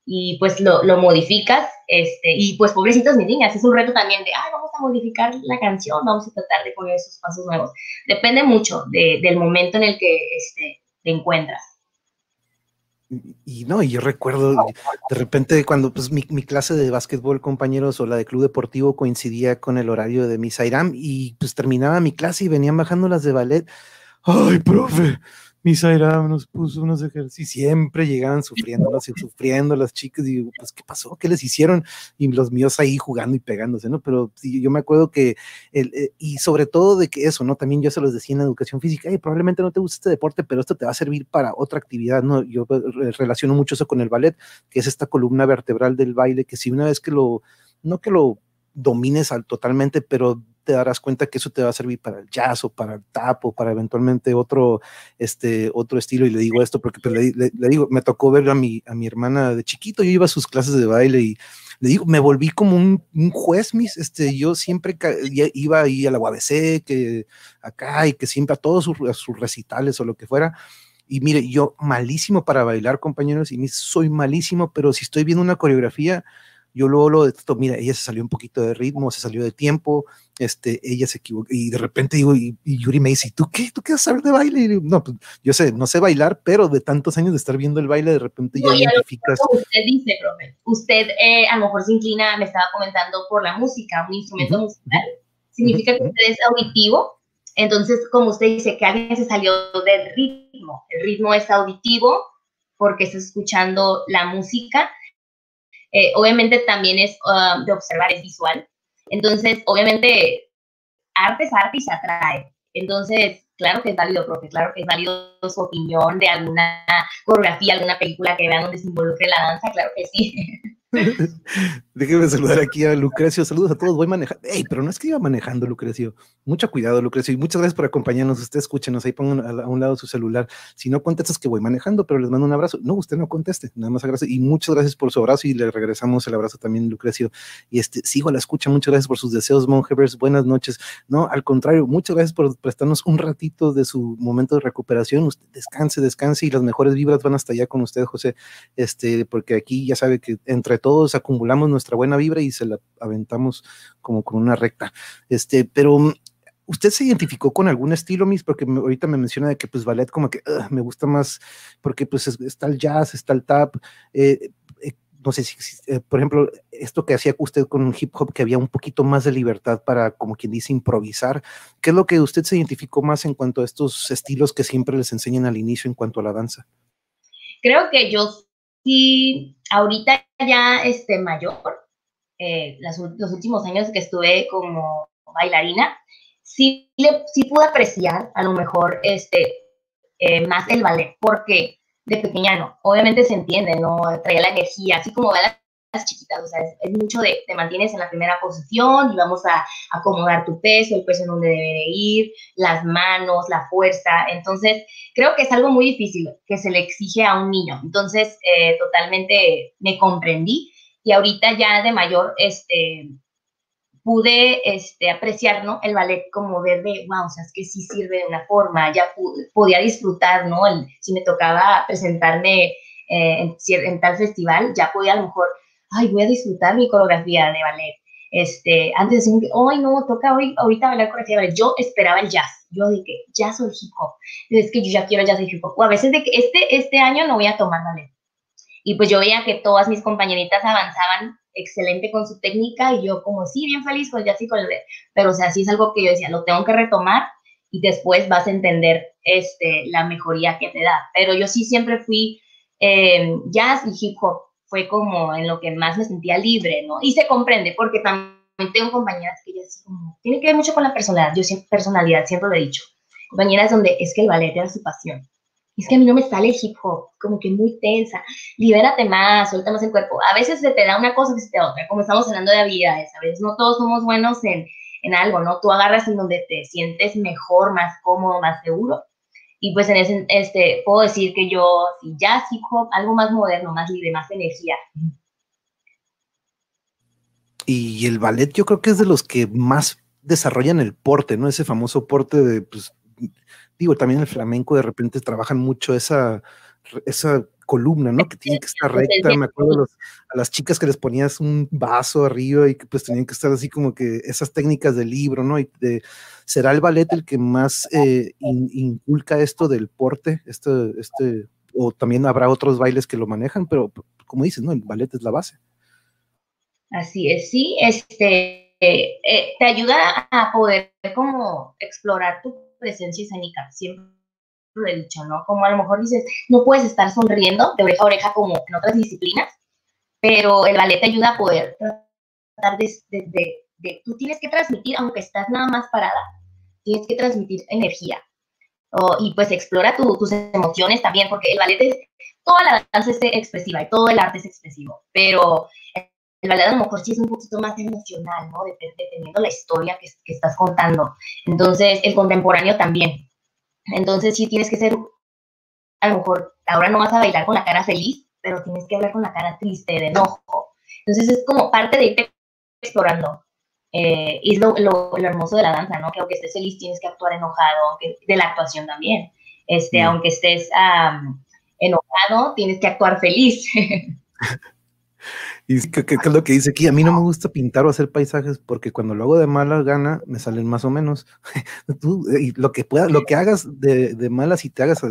Y pues lo, lo modificas, este, y pues pobrecitas mis niñas, es un reto también de, ay, vamos a modificar la canción, vamos a tratar de poner esos pasos nuevos. Depende mucho de, del momento en el que este, te encuentras. Y no, y yo recuerdo de repente cuando pues mi, mi, clase de básquetbol, compañeros, o la de club deportivo coincidía con el horario de Miss Airam y pues terminaba mi clase y venían bajando las de ballet. Ay, profe, Misaira nos puso unos ejercicios, siempre llegaban sufriendo, sufriendo las chicas, y digo, pues, ¿qué pasó? ¿Qué les hicieron? Y los míos ahí jugando y pegándose, ¿no? Pero sí, yo me acuerdo que, el, eh, y sobre todo de que eso, ¿no? También yo se los decía en educación física, probablemente no te gusta este deporte, pero esto te va a servir para otra actividad, ¿no? Yo relaciono mucho eso con el ballet, que es esta columna vertebral del baile, que si una vez que lo, no que lo domines al, totalmente, pero te darás cuenta que eso te va a servir para el jazz o para el tap o para eventualmente otro, este, otro estilo. Y le digo esto porque pues, le, digo, me tocó ver a mi, a mi hermana de chiquito, yo iba a sus clases de baile y le digo, me volví como un, juez, mis, este, yo siempre iba ahí a la UABC, que acá y que siempre a todos sus, sus recitales o lo que fuera. Y mire, yo malísimo para bailar, compañeros, y soy malísimo, pero si estoy viendo una coreografía, yo luego lo esto, mira, ella se salió un poquito de ritmo, se salió de tiempo, este, ella se equivocó, y de repente digo, y, Yuri me dice, ¿tú qué? ¿Tú qué vas a saber de baile? no, pues yo sé, no sé bailar, pero de tantos años de estar viendo el baile, de repente ya identificas. Usted dice, profe, usted eh, a lo mejor se inclina, me estaba comentando, por la música, un instrumento musical, significa que usted es auditivo, entonces, como usted dice, que alguien se salió del ritmo, el ritmo es auditivo porque está escuchando la música, eh, obviamente también es um, de observar, es visual. Entonces, obviamente, arte es arte y se atrae. Entonces, claro que es válido, profe, claro que es válido su opinión de alguna coreografía, alguna película que vean donde se involucre la danza, claro que sí. [laughs] [laughs] Déjeme saludar aquí a Lucrecio. Saludos a todos. Voy manejando. Ey, pero no es que iba manejando, Lucrecio. Mucho cuidado, Lucrecio. Y muchas gracias por acompañarnos. Usted escúchenos. Ahí pongan a, un lado su celular. Si no contestas que voy manejando, pero les mando un abrazo. No, usted no conteste. Nada más abrazo. Y muchas gracias por su abrazo. Y le regresamos el abrazo también, Lucrecio. Y este, sigo a la escucha. Muchas gracias por sus deseos, Monjevers. Buenas noches. No, al contrario, muchas gracias por prestarnos un ratito de su momento de recuperación. Usted descanse, descanse. Y las mejores vibras van hasta allá con usted, José. Este, porque aquí ya sabe que entre todos acumulamos nuestra buena vibra y se la aventamos como con una recta. Este, pero mm, ¿Usted se identificó con algún estilo, Miss? Porque ahorita me menciona de que pues ballet como que me gusta más porque pues está el jazz, está el tap. Eh, eh, no sé si, eh, por ejemplo, esto que hacía usted con hip hop, que había un poquito más de libertad para, como quien dice, improvisar. ¿Qué es lo que usted se identificó más en cuanto a estos estilos que siempre les enseñan al inicio en cuanto a la danza? Creo que yo sí, ahorita ya este, mayor, eh, los últimos años que estuve como bailarina, sí, le, sí pude apreciar a lo mejor este, eh, más el ballet, porque de pequeña no, obviamente se entiende, ¿no? Traía la energía, así como las chiquitas, o sea, es, mucho de te mantienes en la primera posición y vamos a acomodar tu peso, el peso en donde debe de ir, las manos, la fuerza. Entonces, creo que es algo muy difícil que se le exige a un niño. Entonces, eh, totalmente me comprendí y ahorita ya de mayor, este, pude este, apreciar, ¿no? El ballet como ver de, wow, o sea, es que sí sirve de una forma, ya podía disfrutar, ¿no? El, si me tocaba presentarme eh, en, en, tal festival, ya podía a lo mejor ay, voy a disfrutar mi coreografía de ballet. Este, antes decían ay, no, toca hoy, ahorita bailar coreografía de ballet. Yo esperaba el jazz. Yo dije, jazz o hip hop. Es que yo ya quiero jazz y hip hop. O a veces de que este, este año no voy a tomar ballet. Y pues yo veía que todas mis compañeritas avanzaban excelente con su técnica y yo como, sí, bien feliz con jazz y con el Pero, o sea, sí es algo que yo decía, lo tengo que retomar y después vas a entender este, la mejoría que te da. Pero yo sí siempre fui eh, jazz y hip hop fue como en lo que más me sentía libre, ¿no? Y se comprende, porque también tengo compañeras que así como, tiene que ver mucho con la personalidad, yo siempre, personalidad, siempre lo he dicho, compañeras donde es que el ballet era su pasión, es que a mí no me sale el hip hop, como que muy tensa, libérate más, suelta más el cuerpo, a veces se te da una cosa, que se te da otra, como estamos hablando de habilidades, a veces no todos somos buenos en, en algo, ¿no? Tú agarras en donde te sientes mejor, más cómodo, más seguro, y pues en ese, este, puedo decir que yo, si jazz, hip hop, algo más moderno, más libre, más energía. Y el ballet yo creo que es de los que más desarrollan el porte, ¿no? Ese famoso porte de, pues, digo, también el flamenco de repente trabajan mucho esa, esa columna, ¿no? Que tiene que estar recta. Me acuerdo a las chicas que les ponías un vaso arriba y que pues tenían que estar así como que esas técnicas del libro, ¿no? Y de, ¿Será el ballet el que más eh, inculca esto del porte? Este, este, o también habrá otros bailes que lo manejan, pero como dices, ¿no? El ballet es la base. Así es, sí, este, eh, te ayuda a poder como explorar tu presencia escénica. Siempre lo dicho, ¿no? Como a lo mejor dices, no puedes estar sonriendo de oreja a oreja como en otras disciplinas, pero el ballet te ayuda a poder tratar de, tú tienes que transmitir, aunque estás nada más parada, tienes que transmitir energía. y pues explora tus emociones también, porque el ballet es, toda la danza es expresiva y todo el arte es expresivo, pero el ballet a lo mejor sí es un poquito más emocional, ¿no? Dependiendo la historia que estás contando. Entonces, el contemporáneo también. Entonces, sí tienes que ser, a lo mejor, ahora no vas a bailar con la cara feliz, pero tienes que hablar con la cara triste, de enojo. Entonces, es como parte de irte explorando. Eh, y es lo, lo, hermoso de la danza, ¿no? Que aunque estés feliz, tienes que actuar enojado, aunque, de la actuación también. Este, mm. Aunque estés enojado, tienes que actuar feliz. [laughs] Y ¿qué, es lo que dice aquí? A mí no me gusta pintar o hacer paisajes porque cuando lo hago de mala gana me salen más o menos. [laughs] y lo que pueda, lo que hagas de, de malas y te hagas eh,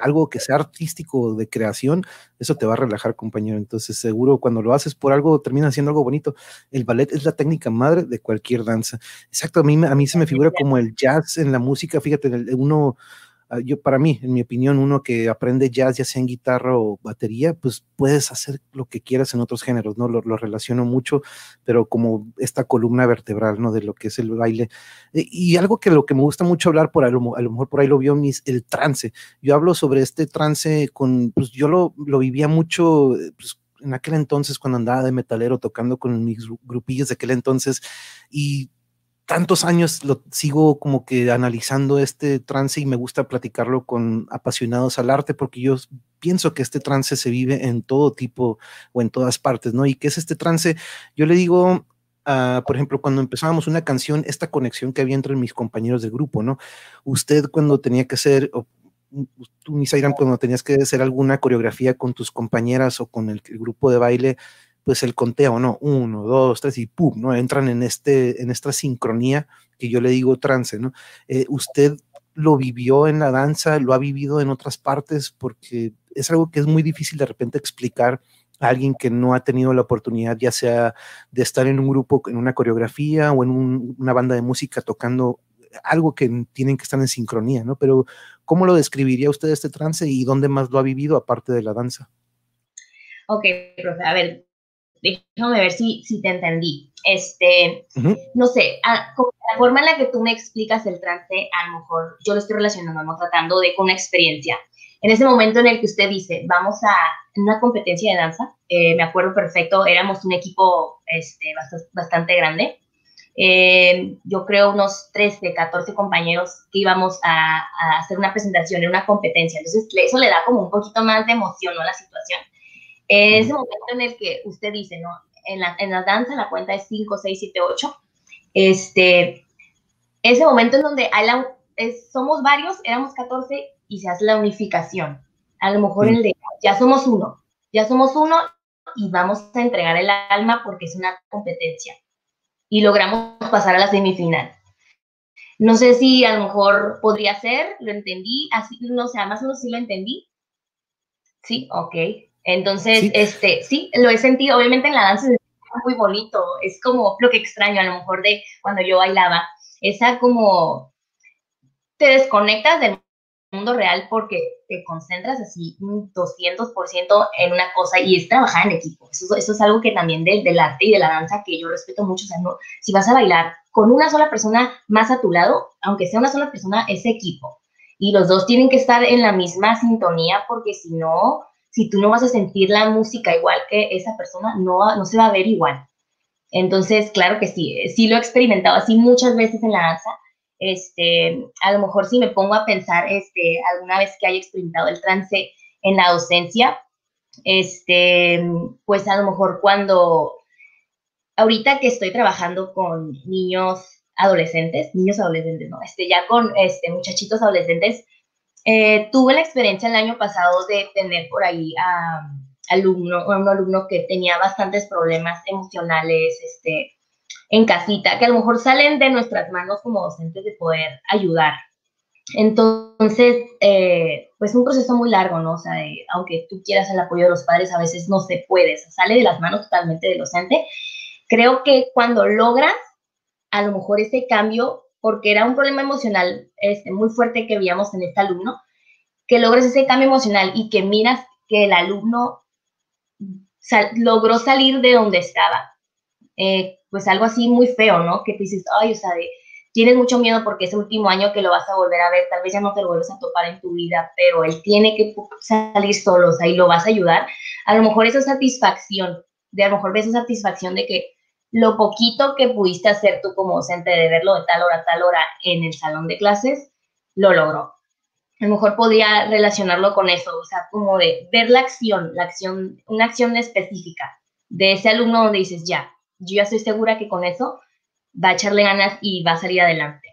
algo que sea artístico de creación, eso te va a relajar, compañero. Entonces, seguro cuando lo haces por algo, termina siendo algo bonito. El ballet es la técnica madre de cualquier danza. Exacto, a mí, a mí se me figura como el jazz en la música. Fíjate, uno yo para mí, en mi opinión, uno que aprende jazz, ya sea en guitarra o batería, pues puedes hacer lo que quieras en otros géneros, ¿no? Lo, relaciono mucho, pero como esta columna vertebral, ¿no? De lo que es el baile. Eh, y algo que lo que me gusta mucho hablar, por a lo, mejor por ahí lo vio, mis, el trance. Yo hablo sobre este trance con, pues yo lo, lo vivía mucho, eh, pues, en aquel entonces cuando andaba de metalero tocando con mis grupillos de aquel entonces y tantos años lo sigo como que analizando este trance y me gusta platicarlo con apasionados al arte porque yo pienso que este trance se vive en todo tipo o en todas partes, ¿no? Y qué es este trance, yo le digo, uh, por ejemplo, cuando empezábamos una canción, esta conexión que había entre mis compañeros del grupo, ¿no? Usted cuando tenía que hacer, o, tú, Misairam, cuando tenías que hacer alguna coreografía con tus compañeras o con el grupo de baile, pues el conteo, ¿no? Uno, dos, tres y pum, ¿no? Entran en, este, en esta sincronía que yo le digo trance, ¿no? Eh, usted lo vivió en la danza, lo ha vivido en otras partes, porque es algo que es muy difícil de repente explicar a alguien que no ha tenido la oportunidad, ya sea de estar en un grupo, en una coreografía o en una banda de música tocando algo que tienen que estar en sincronía, ¿no? Pero, ¿cómo lo describiría usted este trance y dónde más lo ha vivido aparte de la danza? Ok, profe, a ver, déjame ver si, si te entendí. Este, no sé, la forma en la que tú me explicas el trance, a lo mejor yo lo estoy relacionando, ¿no? tratando de con una experiencia. En ese momento en el que usted dice, vamos a una competencia de danza, eh, me acuerdo perfecto, éramos un equipo este, bastante, grande. Eh, yo creo unos 13, 14 compañeros que íbamos a, a, hacer una presentación en una competencia. Entonces, eso le da como un poquito más de emoción a la situación. En ese momento en el que usted dice, ¿no? En la, en la danza la cuenta es 5, 6, 7, 8. Este, ese momento en donde hay la, somos varios, éramos 14 y se hace la unificación. A lo mejor el de, ya somos uno, ya somos uno y vamos a entregar el alma porque es una competencia. Y logramos pasar a la semifinal. No sé si a lo mejor podría ser, lo entendí, así, no sé, más o menos sí lo entendí. Sí, ok. Entonces, sí. este, sí, lo he sentido, obviamente en la danza es muy bonito, es como lo que extraño a lo mejor de cuando yo bailaba, esa como te desconectas del mundo real porque te concentras así un 200% en una cosa y es trabajar en equipo. Eso, eso es algo que también del, del, arte y de la danza que yo respeto mucho. O sea, no, si vas a bailar con una sola persona más a tu lado, aunque sea una sola persona, es equipo. Y los dos tienen que estar en la misma sintonía porque si no, si tú no vas a sentir la música igual que esa persona, no, no se va a ver igual. Entonces, claro que sí, sí lo he experimentado así muchas veces en la danza. Este, a lo mejor si me pongo a pensar, este, alguna vez que haya experimentado el trance en la docencia, este, pues a lo mejor cuando, ahorita que estoy trabajando con niños adolescentes, niños adolescentes, ¿no? Este, ya con este, muchachitos adolescentes, eh, tuve la experiencia el año pasado de tener por ahí a, alumno, un alumno que tenía bastantes problemas emocionales este, en casita, que a lo mejor salen de nuestras manos como docentes de poder ayudar. Entonces, eh, pues un proceso muy largo, ¿no? O sea, aunque tú quieras el apoyo de los padres, a veces no se puede, sale de las manos totalmente del docente. Creo que cuando logras a lo mejor ese cambio porque era un problema emocional este, muy fuerte que veíamos en este alumno. que logres ese cambio emocional y que miras que el alumno logró salir de donde estaba, eh, pues algo así muy feo, ¿no? Que te dices, ay, o sea, tienes mucho miedo porque ese último año que lo vas a volver a ver, tal vez ya no te lo vuelves a topar en tu vida, pero él tiene que salir solo, o sea, y lo vas a ayudar. A lo mejor esa satisfacción, de a lo mejor ves esa satisfacción de que lo poquito que pudiste hacer tú como docente de verlo de tal hora a tal hora en el salón de clases, lo logró. A lo mejor podría relacionarlo con eso, o sea, como de ver la acción, la acción, una acción específica de ese alumno donde dices, ya, yo ya estoy segura que con eso va a echarle ganas y va a salir adelante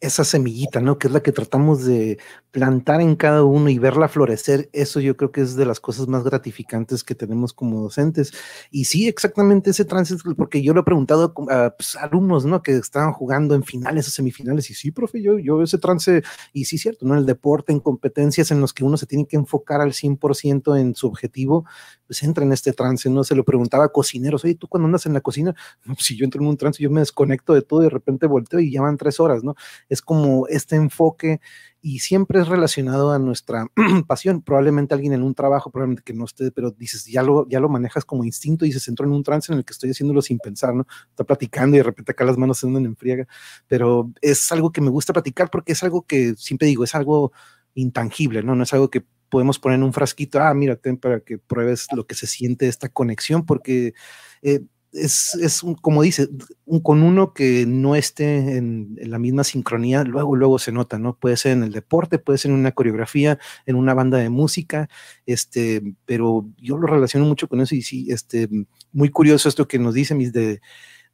esa semillita, ¿no? Que es la que tratamos de plantar en cada uno y verla florecer, eso yo creo que es de las cosas más gratificantes que tenemos como docentes. Y sí, exactamente ese trance, porque yo lo he preguntado a pues, alumnos, ¿no? Que estaban jugando en finales o semifinales, y sí, profe, yo, yo ese trance, y sí, cierto, ¿no? El deporte, en competencias en los que uno se tiene que enfocar al 100% en su objetivo, pues entra en este trance, ¿no? Se lo preguntaba a cocineros, oye, ¿tú cuando andas en la cocina? Pues, si yo entro en un trance, yo me desconecto de todo y de repente volteo y ya van tres horas, ¿no? Es como este enfoque y siempre es relacionado a nuestra [clears throat] pasión. Probablemente alguien en un trabajo, probablemente que no esté, pero dices, ya lo, ya lo manejas como instinto y se entró en un trance en el que estoy haciéndolo sin pensar, ¿no? Está platicando y de repente acá las manos se andan en friega, pero es algo que me gusta platicar porque es algo que siempre digo, es algo intangible, ¿no? No es algo que podemos poner en un frasquito, ah, mírate para que pruebes lo que se siente esta conexión, porque eh, es, es un, como dice, un, con uno que no esté en, la misma sincronía, luego, luego se nota, ¿no? Puede ser en el deporte, puede ser en una coreografía, en una banda de música, este, pero yo lo relaciono mucho con eso y sí, este, muy curioso esto que nos dice, mis, de,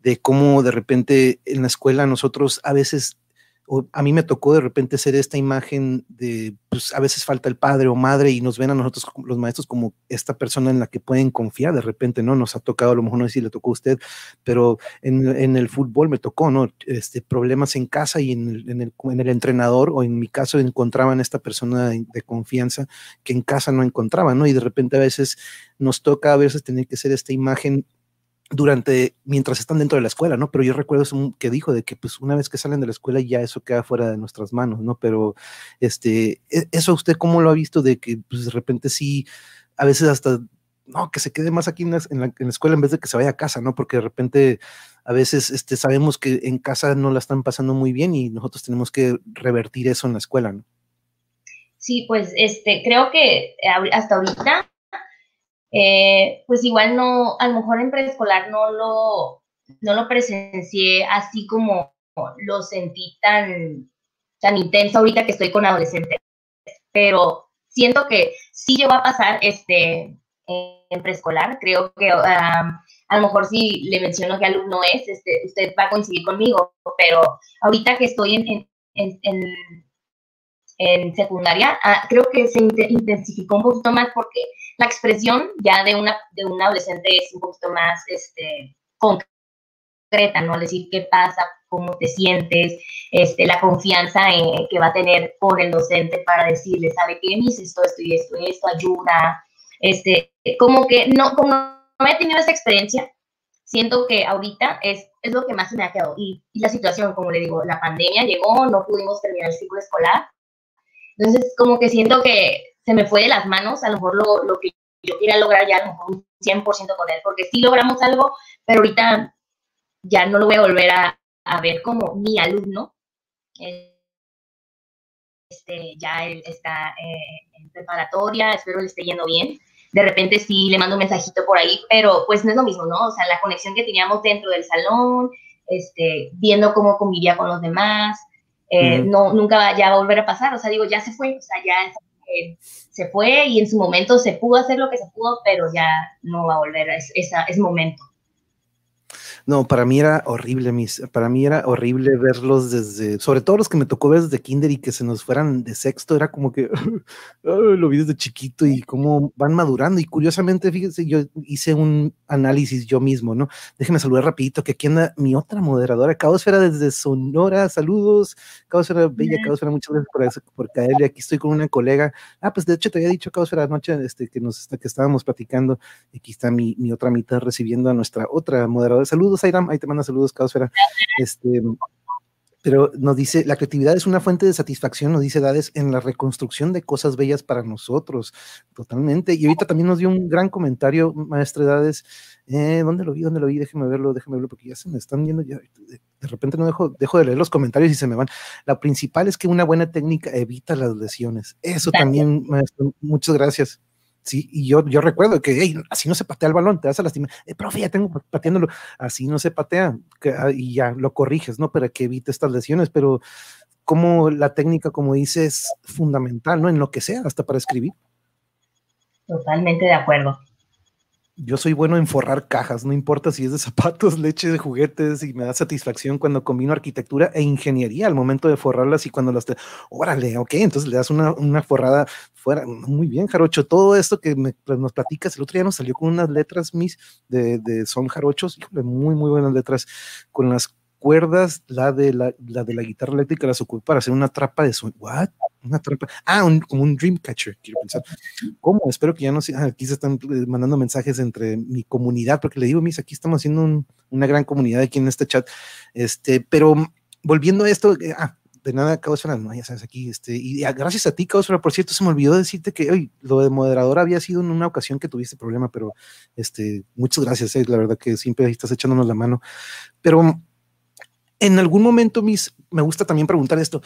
de cómo de repente en la escuela nosotros a veces a mí me tocó de repente ser esta imagen de, pues a veces falta el padre o madre y nos ven a nosotros los maestros como esta persona en la que pueden confiar, de repente, ¿no? Nos ha tocado, a lo mejor no sé si le tocó a usted, pero en, el fútbol me tocó, ¿no? Este, problemas en casa y en el, en, el, en el entrenador, o en mi caso encontraban esta persona de, de, confianza que en casa no encontraban, ¿no? Y de repente a veces nos toca a veces tener que ser esta imagen durante, mientras están dentro de la escuela, ¿no? Pero yo recuerdo que dijo de que pues una vez que salen de la escuela ya eso queda fuera de nuestras manos, ¿no? Pero este, e, eso usted cómo lo ha visto de que pues de repente sí, a veces hasta, no, que se quede más aquí en la, en la, escuela en vez de que se vaya a casa, ¿no? Porque de repente a veces este, sabemos que en casa no la están pasando muy bien y nosotros tenemos que revertir eso en la escuela, ¿no? Sí, pues este, creo que hasta ahorita eh, pues igual no, a lo mejor en preescolar no lo, no lo presencié así como lo sentí tan, tan intenso ahorita que estoy con adolescentes, pero siento que sí llegó a pasar este, en preescolar, creo que a lo mejor si le menciono qué alumno es, este, usted va a coincidir conmigo, pero ahorita que estoy en, en, en, en secundaria, ah, creo que se intensificó un poquito más porque la expresión ya de una, de un adolescente es un poquito más este, concreta, ¿no? Decir qué pasa, cómo te sientes, este, la confianza en, que va a tener por el docente para decirle, ¿sabe qué? Me esto, esto y esto, esto ayuda. Este, como que no, como no he tenido esa experiencia, siento que ahorita es, es lo que más se me ha quedado. Y, y, la situación, como le digo, la pandemia llegó, no pudimos terminar el ciclo escolar. Entonces, como que siento que se me fue de las manos, a lo mejor lo, lo que yo quería lograr ya a lo mejor un 100% con él, porque sí logramos algo, pero ahorita ya no lo voy a volver a, a ver como mi alumno. Este, ya él está eh, en preparatoria, espero le esté yendo bien. De repente sí le mando un mensajito por ahí, pero pues no es lo mismo, ¿no? O sea, la conexión que teníamos dentro del salón, este, viendo cómo convivía con los demás, eh, no, nunca va, ya va a volver a pasar, o sea, digo, ya se fue, o sea, ya se fue y en su momento se pudo hacer lo que se pudo, pero ya no va a volver a ese momento. No, para mí era horrible, mis, para mí era horrible verlos desde, sobre todo los que me tocó ver desde kinder y que se nos fueran de sexto, era como que [laughs] lo vi desde chiquito y cómo van madurando. Y curiosamente, fíjense, yo hice un análisis yo mismo, ¿no? Déjenme saludar rapidito, que aquí anda mi otra moderadora, Caosfera desde Sonora, saludos, Caosfera Bella, Caosfera, muchas gracias por, eso, por caerle, aquí estoy con una colega, ah, pues de hecho te había dicho Caosfera anoche, este, que nos, que estábamos platicando, aquí está mi, mi otra mitad recibiendo a nuestra otra moderadora, saludos saludos, Airam. Ahí te manda saludos, Caosfera. Este, pero nos dice, la creatividad es una fuente de satisfacción, nos dice Dades, en la reconstrucción de cosas bellas para nosotros, totalmente. Y ahorita también nos dio un gran comentario, maestre Dades, eh, ¿dónde lo vi? ¿Dónde lo vi? Déjeme verlo, déjeme verlo, porque ya se me están viendo, ya, de repente no dejo, dejo de leer los comentarios y se me van. La principal es que una buena técnica evita las lesiones. Eso también, maestro, muchas gracias. Sí, y yo, yo recuerdo que así no se patea el balón, te vas a lastimar. Eh, profe, ya tengo pateándolo. Así no se patea ah, y ya lo corriges, ¿no? Para que evite estas lesiones, pero como la técnica, como dices, es fundamental, ¿no? En lo que sea, hasta para escribir. Totalmente de acuerdo yo soy bueno en forrar cajas, no importa si es de zapatos, [laughs] leche, de juguetes, y me da satisfacción cuando combino arquitectura e ingeniería al momento de forrarlas y cuando las... Te... Órale, ok, entonces le das una, una, forrada fuera. Muy bien, Jarocho, todo esto que me, pues, nos platicas, el otro día nos salió con unas letras mis de, de son jarochos, muy, muy buenas letras, con las cuerdas, la de la, la, de la guitarra eléctrica las ocupé para hacer una trapa de sonido. ¿What? Una trampa. Ah, como un dream catcher, quiero pensar. ¿Cómo? Espero que ya no sea. Ah, aquí se están eh, mandando mensajes entre mi comunidad, porque le digo, mis, aquí estamos haciendo una gran comunidad aquí en este chat. Este, pero volviendo a esto, eh, ah, de nada, Caosfera, no, ya sabes, aquí, este, y gracias a ti, Caosfera, por cierto, se me olvidó decirte que hoy lo de moderador había sido en una ocasión que tuviste problema, pero este, muchas gracias, eh, la verdad que siempre estás echándonos la mano. Pero en algún momento, mis, me gusta también preguntar esto.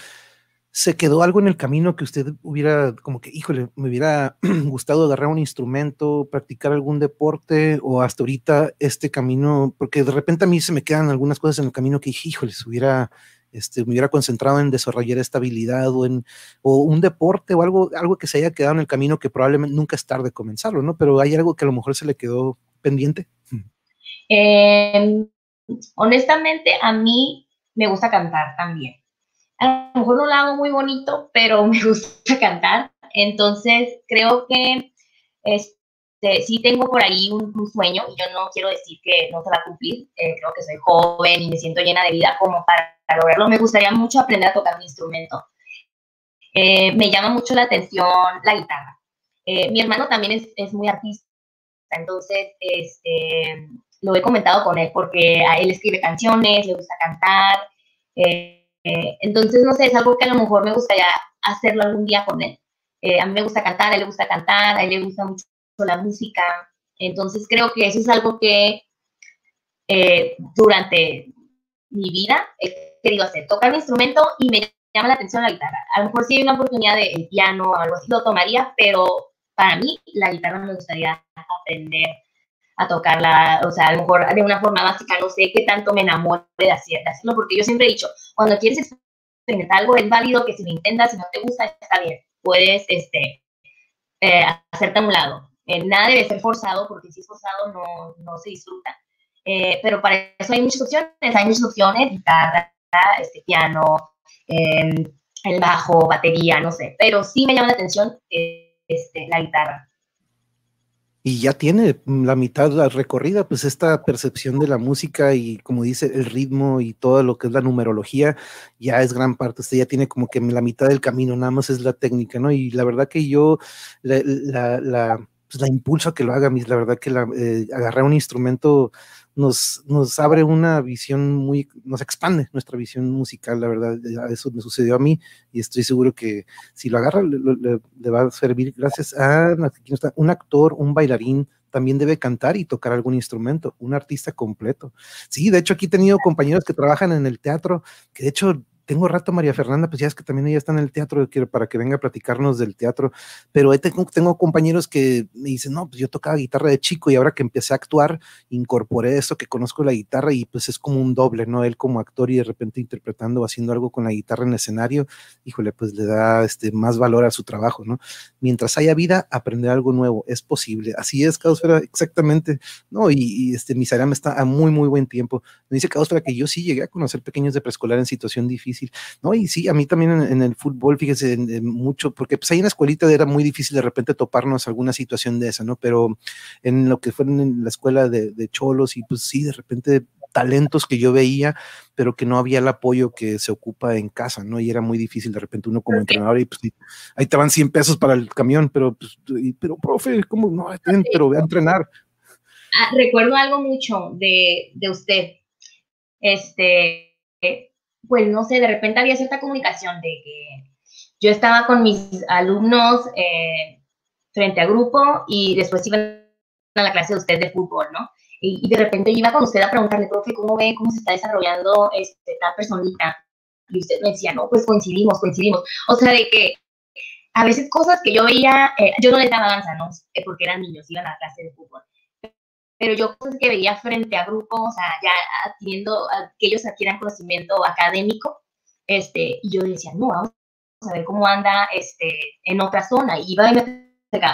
¿Se quedó algo en el camino que usted hubiera, como que, híjole, me hubiera [clears throat] gustado agarrar un instrumento, practicar algún deporte o hasta ahorita este camino? Porque de repente a mí se me quedan algunas cosas en el camino que híjole, hubiera, este, me hubiera concentrado en desarrollar esta habilidad o en o un deporte o algo, algo que se haya quedado en el camino que probablemente nunca es tarde comenzarlo, ¿no? Pero hay algo que a lo mejor se le quedó pendiente. Em, honestamente, a mí me gusta cantar también. A lo mejor no lo hago muy bonito, pero me [laughs] gusta cantar. Entonces, creo que este, sí tengo por ahí un, sueño y yo no quiero decir que no se va a cumplir. Eh, creo que soy joven y me siento llena de vida como para, lograrlo. Me gustaría mucho aprender a tocar mi instrumento. Eh, me llama mucho la atención la guitarra. Eh, mi hermano también es, es, muy artista, entonces este, lo he comentado con él porque él escribe canciones, le gusta cantar. Eh, eh, entonces, no sé, es algo que a lo mejor me gustaría hacerlo algún día con él. Eh, a mí me gusta cantar, a él le gusta cantar, a él le gusta mucho la música. Entonces, creo que eso es algo que durante mi vida he querido hacer, tocar mi instrumento y me llama la atención la guitarra. A lo mejor si hay una oportunidad de piano o algo así, lo tomaría, pero para mí la guitarra me gustaría aprender a tocarla, o sea, a lo mejor de una forma básica, no sé qué tanto me enamore de, hacerlo, porque yo siempre he dicho, cuando quieres experimentar algo es válido que si lo intentas, si no te gusta, está bien, puedes este, eh, hacerte a un lado. Eh, nada debe ser forzado, porque si es forzado no, no se disfruta. Eh, pero para eso hay muchas opciones, hay muchas opciones, guitarra, este, piano, em, el bajo, batería, no sé, pero sí me llama la atención este, la guitarra y ya tiene la mitad la recorrida, pues esta percepción de la música y como dice el ritmo y todo lo que es la numerología, ya es gran parte, usted ya tiene como que la mitad del camino, nada más es la técnica, ¿no? Y la verdad que yo la, la, pues la impulso a que lo haga, la verdad que la, eh, un instrumento nos, nos abre una visión muy, nos expande nuestra visión musical, la verdad, eso me sucedió a mí y estoy seguro que si lo agarra le, va a servir gracias a un actor, un bailarín, también debe cantar y tocar algún instrumento, un artista completo. Sí, de hecho aquí he tenido compañeros que trabajan en el teatro, que de hecho tengo rato María Fernanda, pues ya es que también ella está en el teatro, para que venga a platicarnos del teatro, pero tengo, compañeros que me dicen, no, pues yo tocaba guitarra de chico y ahora que empecé a actuar, incorporé eso, que conozco la guitarra y pues es como un doble, ¿no? Él como actor y de repente interpretando o haciendo algo con la guitarra en escenario, híjole, pues le da este, más valor a su trabajo, ¿no? Mientras haya vida, aprender algo nuevo, es posible. Así es, Caosfera, exactamente, ¿no? Y, y este, Misaram está a muy, muy buen tiempo. Me dice Caosfera que yo sí llegué a conocer pequeños de preescolar en situación difícil ¿no? Y sí, a mí también en, el fútbol, fíjese, mucho, porque pues ahí en la escuelita era muy difícil de repente toparnos alguna situación de esa, ¿no? Pero en lo que fue en la escuela de, Cholos y pues sí, de repente talentos que yo veía, pero que no había el apoyo que se ocupa en casa, ¿no? Y era muy difícil de repente uno como entrenador y pues ahí te van 100 pesos para el camión, pero pues, pero profe, ¿cómo no? Pero voy a entrenar. Ah, recuerdo algo mucho de, de usted. Este, pues no sé, de repente había cierta comunicación de que yo estaba con mis alumnos eh, frente a grupo y después iban a la clase de usted de fútbol, ¿no? Y, de repente iba con usted a preguntarle, profe, ¿cómo ve cómo se está desarrollando este, personita? Y usted me decía, no, pues coincidimos, coincidimos. O sea, de que a veces cosas que yo veía, eh, yo no les daba danza, ¿no? Eh, porque eran niños, iban a la clase de fútbol. Pero yo cosas que veía frente a grupos, o sea, ya adquiriendo, que ellos adquieran conocimiento académico, este, y yo decía, no, vamos a ver cómo anda este, en otra zona. Y iba a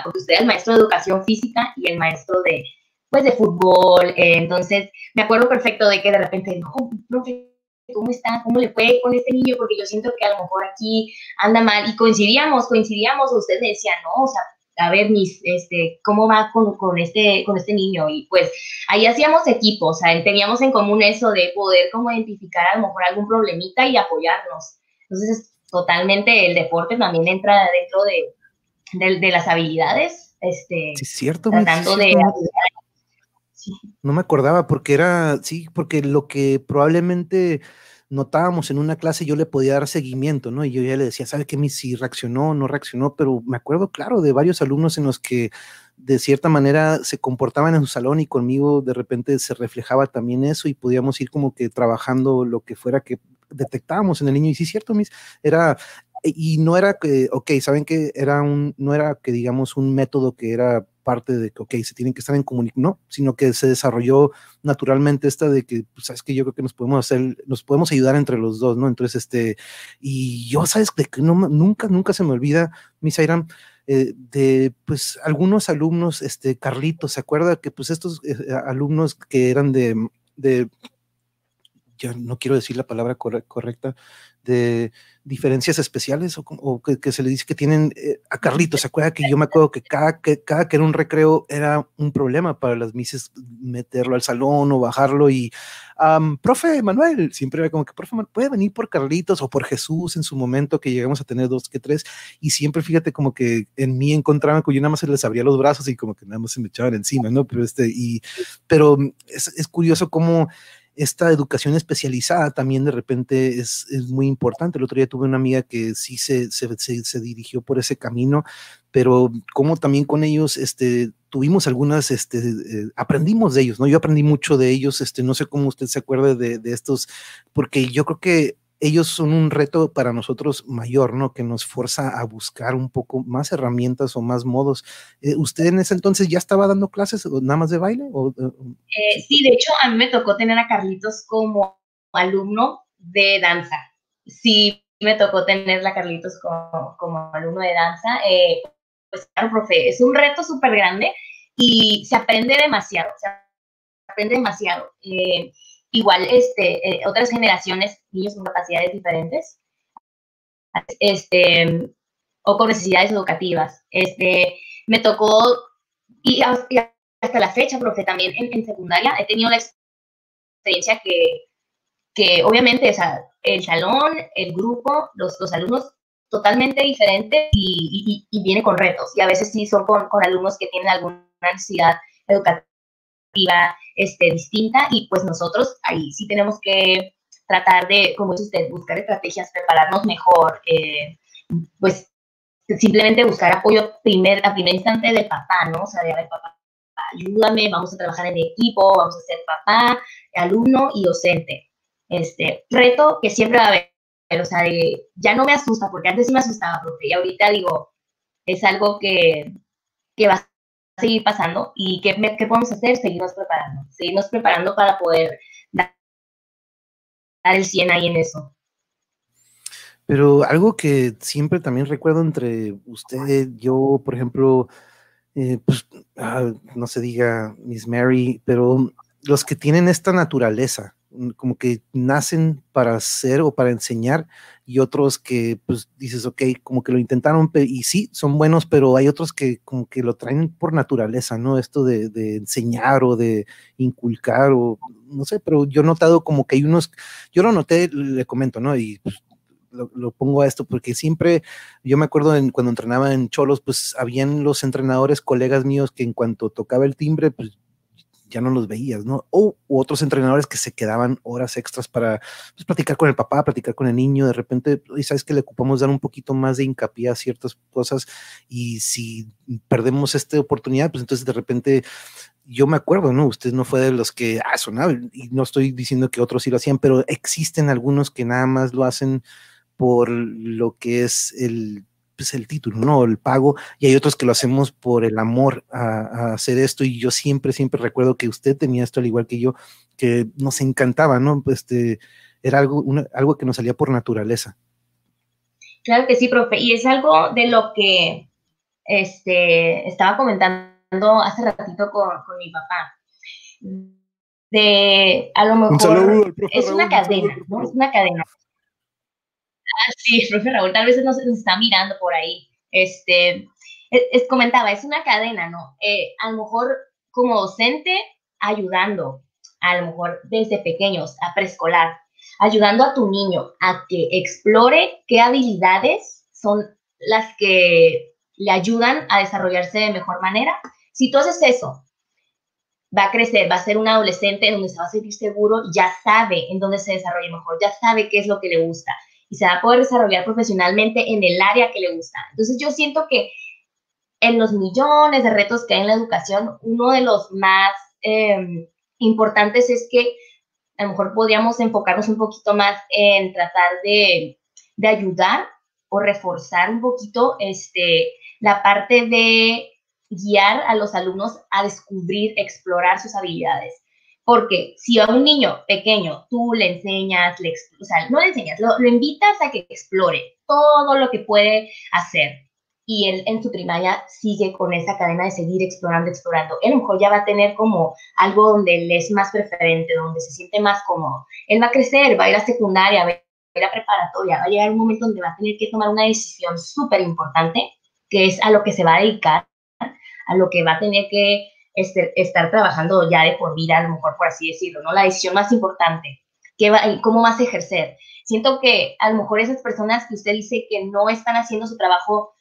porque usted es el maestro de educación física y el maestro de, pues, de fútbol. Eh, entonces, me acuerdo perfecto de que de repente, no, profe, ¿cómo está? ¿Cómo le fue con este niño? Porque yo siento que a lo mejor aquí anda mal. Y coincidíamos, coincidíamos, usted decía, no, o sea, a ver, mis, este, cómo va con, con, este, con este niño. Y pues ahí hacíamos equipo, o sea, teníamos en común eso de poder como identificar a lo mejor algún problemita y apoyarnos. Entonces, totalmente el deporte también entra dentro de, de, las habilidades. Este, sí, cierto. Tratando de... No me acordaba porque era, sí, porque lo que probablemente notábamos en una clase, yo le podía dar seguimiento, ¿no? Y yo ya le decía, ¿sabe qué? Si reaccionó no reaccionó, pero me acuerdo, claro, de varios alumnos en los que de cierta manera se comportaban en su salón y conmigo de repente se reflejaba también eso y podíamos ir como que trabajando lo que fuera que detectábamos en el niño. Y sí, cierto, mis, era, y no era que, ok, saben que era un, no era que digamos un método que era parte de que, ok, se tienen que estar en comunicación, no, sino que se desarrolló naturalmente esta de que, pues, sabes que yo creo que nos podemos hacer, nos podemos ayudar entre los dos, ¿no? Entonces, este, y yo, sabes que no, nunca, nunca se me olvida, Miss Airam, eh, de, pues, algunos alumnos, este, Carlitos, ¿se acuerda que, pues, estos eh, alumnos que eran de, de, ya no quiero decir la palabra correcta, de diferencias especiales o, que, se le dice que tienen eh, a Carlitos. ¿Se acuerda que yo me acuerdo que cada, que cada que era un recreo era un problema para las mises meterlo al salón o bajarlo? Y, profe Manuel, siempre era como que, profe Manuel, puede venir por Carlitos o por Jesús en su momento que llegamos a tener dos que tres. Y siempre fíjate como que en mí encontraban que yo nada más se les abría los brazos y como que nada más se me echaban encima, ¿no? Pero, este, y, pero es, es curioso cómo esta educación especializada también de repente es, es, muy importante. El otro día tuve una amiga que sí se, se, se, dirigió por ese camino, pero como también con ellos este, tuvimos algunas, este, eh, aprendimos de ellos, ¿no? Yo aprendí mucho de ellos, este, no sé cómo usted se acuerde de, de estos, porque yo creo que ellos son un reto para nosotros mayor, ¿no? Que nos fuerza a buscar un poco más herramientas o más modos. Eh, ¿Usted en ese entonces ya estaba dando clases nada más de baile? O, eh, sí, de hecho, a mí me tocó tener a Carlitos como alumno de danza. Sí, me tocó tener a Carlitos como, como alumno de danza. Eh, pues claro, profe, es un reto súper grande y se aprende demasiado, se aprende demasiado. Igual, este, eh, otras generaciones, niños con capacidades diferentes, este, o con necesidades educativas. Este, me tocó, y hasta la fecha, profe, también en, secundaria he tenido la experiencia que, que obviamente, o sea, el salón, el grupo, los, los alumnos totalmente diferentes y, y, viene con retos. Y a veces sí son con, con alumnos que tienen alguna necesidad educativa este, distinta y pues nosotros ahí sí tenemos que tratar de, como dice usted, buscar estrategias, prepararnos mejor, eh, pues simplemente buscar apoyo primer, a primer instante del papá, ¿no? O sea, de, papá, ayúdame, vamos a trabajar en equipo, vamos a ser papá, alumno y docente. Este, reto que siempre va a haber, o sea, ya no me asusta, porque antes sí me asustaba, porque y ahorita digo, es algo que, que va a seguir pasando y ¿qué, qué podemos hacer? Seguirnos preparando, seguirnos preparando para poder dar, el 100 ahí en eso. Pero algo que siempre también recuerdo entre usted, yo, por ejemplo, eh, pues, ah, no se diga Miss Mary, pero los que tienen esta naturaleza, como que nacen para ser o para enseñar y otros que pues dices, ok, como que lo intentaron y sí, son buenos, pero hay otros que como que lo traen por naturaleza, ¿no? Esto de, enseñar o de inculcar o no sé, pero yo he notado como que hay unos, yo lo noté, le comento, ¿no? Y pues, lo, pongo a esto porque siempre, yo me acuerdo en, cuando entrenaba en Cholos, pues habían los entrenadores, colegas míos, que en cuanto tocaba el timbre, pues ya no los veías, ¿no? O otros entrenadores que se quedaban horas extras para pues, platicar con el papá, platicar con el niño, de repente, y sabes que le ocupamos dar un poquito más de hincapié a ciertas cosas y si perdemos esta oportunidad, pues entonces de repente yo me acuerdo, ¿no? Usted no fue de los que, ah, sonaba, y no estoy diciendo que otros sí lo hacían, pero existen algunos que nada más lo hacen por lo que es el pues, el título, ¿no? El pago, y hay otros que lo hacemos por el amor a, hacer esto, y yo siempre, siempre recuerdo que usted tenía esto al igual que yo, que nos encantaba, ¿no? Este, era algo, algo que nos salía por naturaleza. Claro que sí, profe, y es algo de lo que este, estaba comentando hace ratito con, mi papá. De, a lo mejor, es una cadena, ¿no? Es una cadena. Ah, sí, profe Raúl, tal vez nos, nos está mirando por ahí. Este, es, comentaba, es una cadena, ¿no? Eh, a lo mejor como docente, ayudando, a lo mejor desde pequeños, a preescolar, ayudando a tu niño a que explore qué habilidades son las que le ayudan a desarrollarse de mejor manera. Si tú haces eso, va a crecer, va a ser un adolescente donde se va a sentir seguro, ya sabe en dónde se desarrolla mejor, ya sabe qué es lo que le gusta y se va a poder desarrollar profesionalmente en el área que le gusta. Entonces yo siento que en los millones de retos que hay en la educación, uno de los más em, importantes es que a lo mejor podríamos enfocarnos un poquito más en tratar de, de ayudar o reforzar un poquito este, la parte de guiar a los alumnos a descubrir, explorar sus habilidades. Porque si a un niño pequeño tú le enseñas, le, o sea, no le enseñas, lo, invitas a que explore todo lo que puede hacer y él en su primaria sigue con esa cadena de seguir explorando, explorando. Él a lo mejor ya va a tener como algo donde él es más preferente, donde se siente más cómodo. Él va a crecer, va a ir a secundaria, va a ir a preparatoria, va a llegar un momento donde va a tener que tomar una decisión súper importante, que es a lo que se va a dedicar, a lo que va a tener que este, estar trabajando ya de por vida, a lo mejor por así decirlo, ¿no? La decisión más importante, ¿qué va, ¿cómo vas a ejercer? Siento que a lo mejor esas personas que usted dice que no están haciendo su trabajo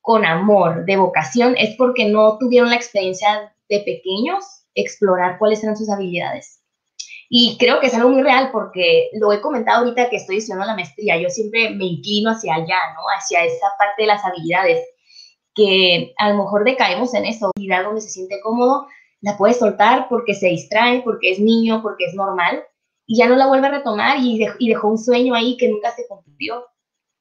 con amor, de vocación, es porque no tuvieron la experiencia de pequeños explorar cuáles eran sus habilidades. Y creo que es algo muy real porque lo he comentado ahorita que estoy estudiando la maestría, yo siempre me inclino hacia allá, ¿no? Hacia esa parte de las habilidades que a lo mejor decaemos en eso, vida donde se siente cómodo, la puede soltar porque se distrae, porque es niño, porque es normal, y ya no la vuelve a retomar y, dejó un sueño ahí que nunca se cumplió.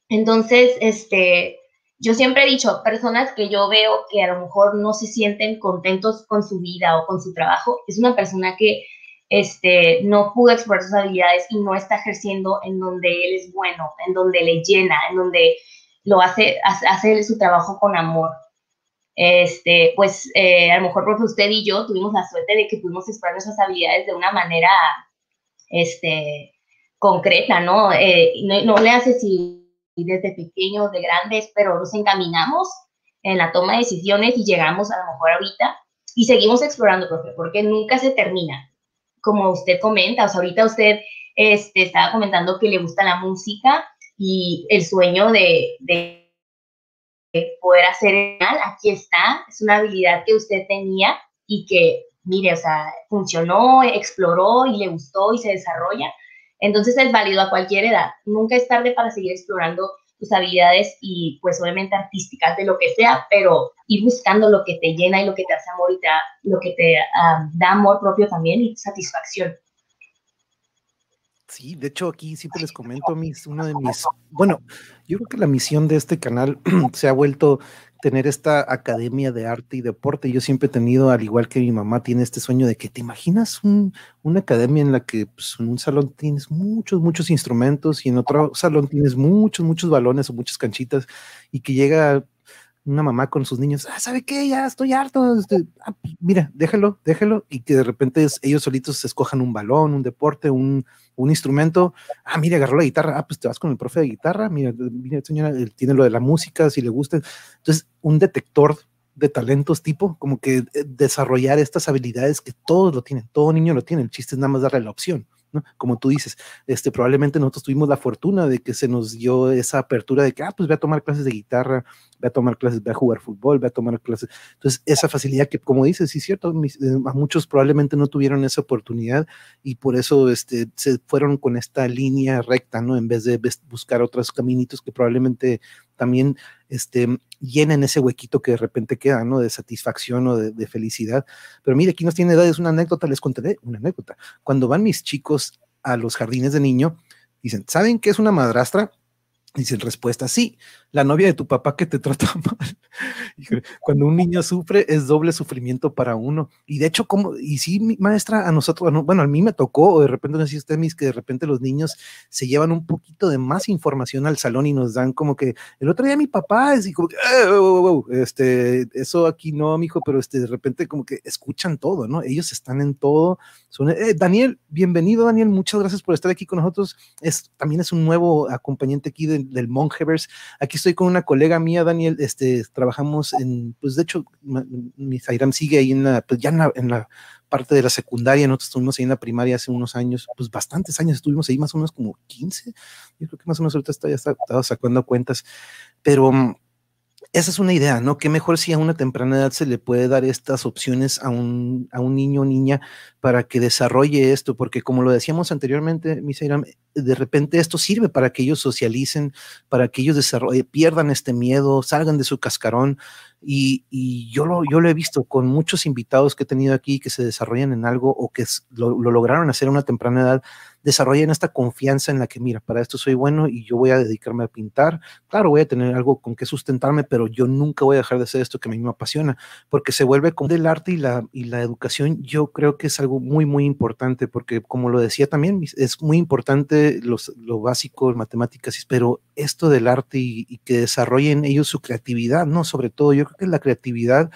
Entonces, este, yo siempre he dicho, personas que yo veo que a lo mejor no se sienten contentos con su vida o con su trabajo, es una persona que este, no pudo explorar sus habilidades y no está ejerciendo en donde él es bueno, en donde le llena, en donde lo hace, hace su trabajo con amor. Este, pues eh, a lo mejor porque usted y yo tuvimos la suerte de que pudimos explorar nuestras habilidades de una manera este, concreta, ¿no? Eh, no, le hace si desde pequeños, de grandes, pero nos encaminamos en la toma de decisiones y llegamos a lo mejor ahorita y seguimos explorando, profe, porque nunca se termina. Como usted comenta, o sea, ahorita usted este, estaba comentando que le gusta la música y el sueño de, poder hacer aquí está, es una habilidad que usted tenía y que, mire, o sea, funcionó, exploró y le gustó y se desarrolla. Entonces es válido a cualquier edad. Nunca es tarde para seguir explorando tus habilidades y pues obviamente artísticas de lo que sea, pero ir buscando lo que te llena y lo que te hace amor y te lo que te ah, da amor propio también y satisfacción. Sí, de hecho aquí siempre les comento mis, uno de mis, bueno, yo creo que la misión de este canal [clears throat] se ha vuelto tener esta academia de arte y deporte. Yo siempre he tenido, al igual que mi mamá, tiene este sueño de que te imaginas una academia en la que pues, en un salón tienes muchos, muchos instrumentos y en otro salón tienes muchos, muchos balones o muchas canchitas y que llega una mamá con sus niños, ah, ¿sabe qué? Ya estoy harto. Este, ah, pues, mira, déjalo, déjalo. Y que de repente ellos solitos escojan un balón, un deporte, un, un, instrumento. Ah, mira, agarró la guitarra. Ah, pues te vas con el profe de guitarra. Mira, mira, señora, tiene lo de la música, si le gusta. Entonces, un detector de talentos tipo, como que eh, desarrollar estas habilidades que todos lo tienen, todo niño lo tiene. El chiste es nada más darle la opción ¿no? Como tú dices, este, probablemente nosotros tuvimos la fortuna de que se nos dio esa apertura de que, ah, pues voy a tomar clases de guitarra, voy a tomar clases, voy a jugar fútbol, voy a tomar clases. Entonces, esa facilidad que, como dices, sí es cierto, eh, a muchos probablemente no tuvieron esa oportunidad y por eso este, se fueron con esta línea recta, ¿no? En vez de buscar otros caminitos que probablemente también este, llenen ese huequito que de repente queda, ¿no? De satisfacción o de, felicidad. Pero mire, aquí nos tiene edades una anécdota, les contaré una anécdota. Cuando van mis chicos a los jardines de niño, dicen, ¿saben qué es una madrastra? Dice respuesta, sí, la novia de tu papá que te trata [laughs] mal. Cuando un niño sufre es doble sufrimiento para uno. Y de hecho, como, y sí, mi maestra, a nosotros, bueno, a mí me tocó, o de repente no sé usted mis, que de repente los niños se llevan un poquito de más información al salón y nos dan como que el otro día mi papá es y como eh, este, eso aquí no, mijo, pero este, de repente como que escuchan todo, ¿no? Ellos están en todo. Son, eh, Daniel, bienvenido, Daniel, muchas gracias por estar aquí con nosotros. Es, también es un nuevo acompañante aquí de del Mongeverse. Aquí estoy con una colega mía, Daniel, este, trabajamos en, pues de hecho, mi Zairam sigue ahí en la, pues ya en la, parte de la secundaria, nosotros estuvimos ahí en la primaria hace unos años, pues bastantes años, estuvimos ahí más o menos como 15, yo creo que más o menos ahorita está, ya está, sacando cuentas, pero mm, esa es una idea, ¿no? Que mejor si a una temprana edad se le puede dar estas opciones a un, a un niño o niña para que desarrolle esto, porque como lo decíamos anteriormente, Misairam, de repente esto sirve para que ellos socialicen, para que ellos pierdan este miedo, salgan de su cascarón. Y, y yo, lo, yo lo he visto con muchos invitados que he tenido aquí que se desarrollan en algo o que lo, lo lograron hacer a una temprana edad, desarrollen esta confianza en la que, mira, para esto soy bueno y yo voy a dedicarme a pintar. Claro, voy a tener algo con que sustentarme, pero yo nunca voy a dejar de hacer esto que a mí me apasiona, porque se vuelve como del arte y la, y la educación, yo creo que es algo muy, muy importante, porque como lo decía también, es muy importante los, lo básico, matemáticas, pero esto del arte y, y que desarrollen ellos su creatividad, ¿no? Sobre todo, yo creo que la creatividad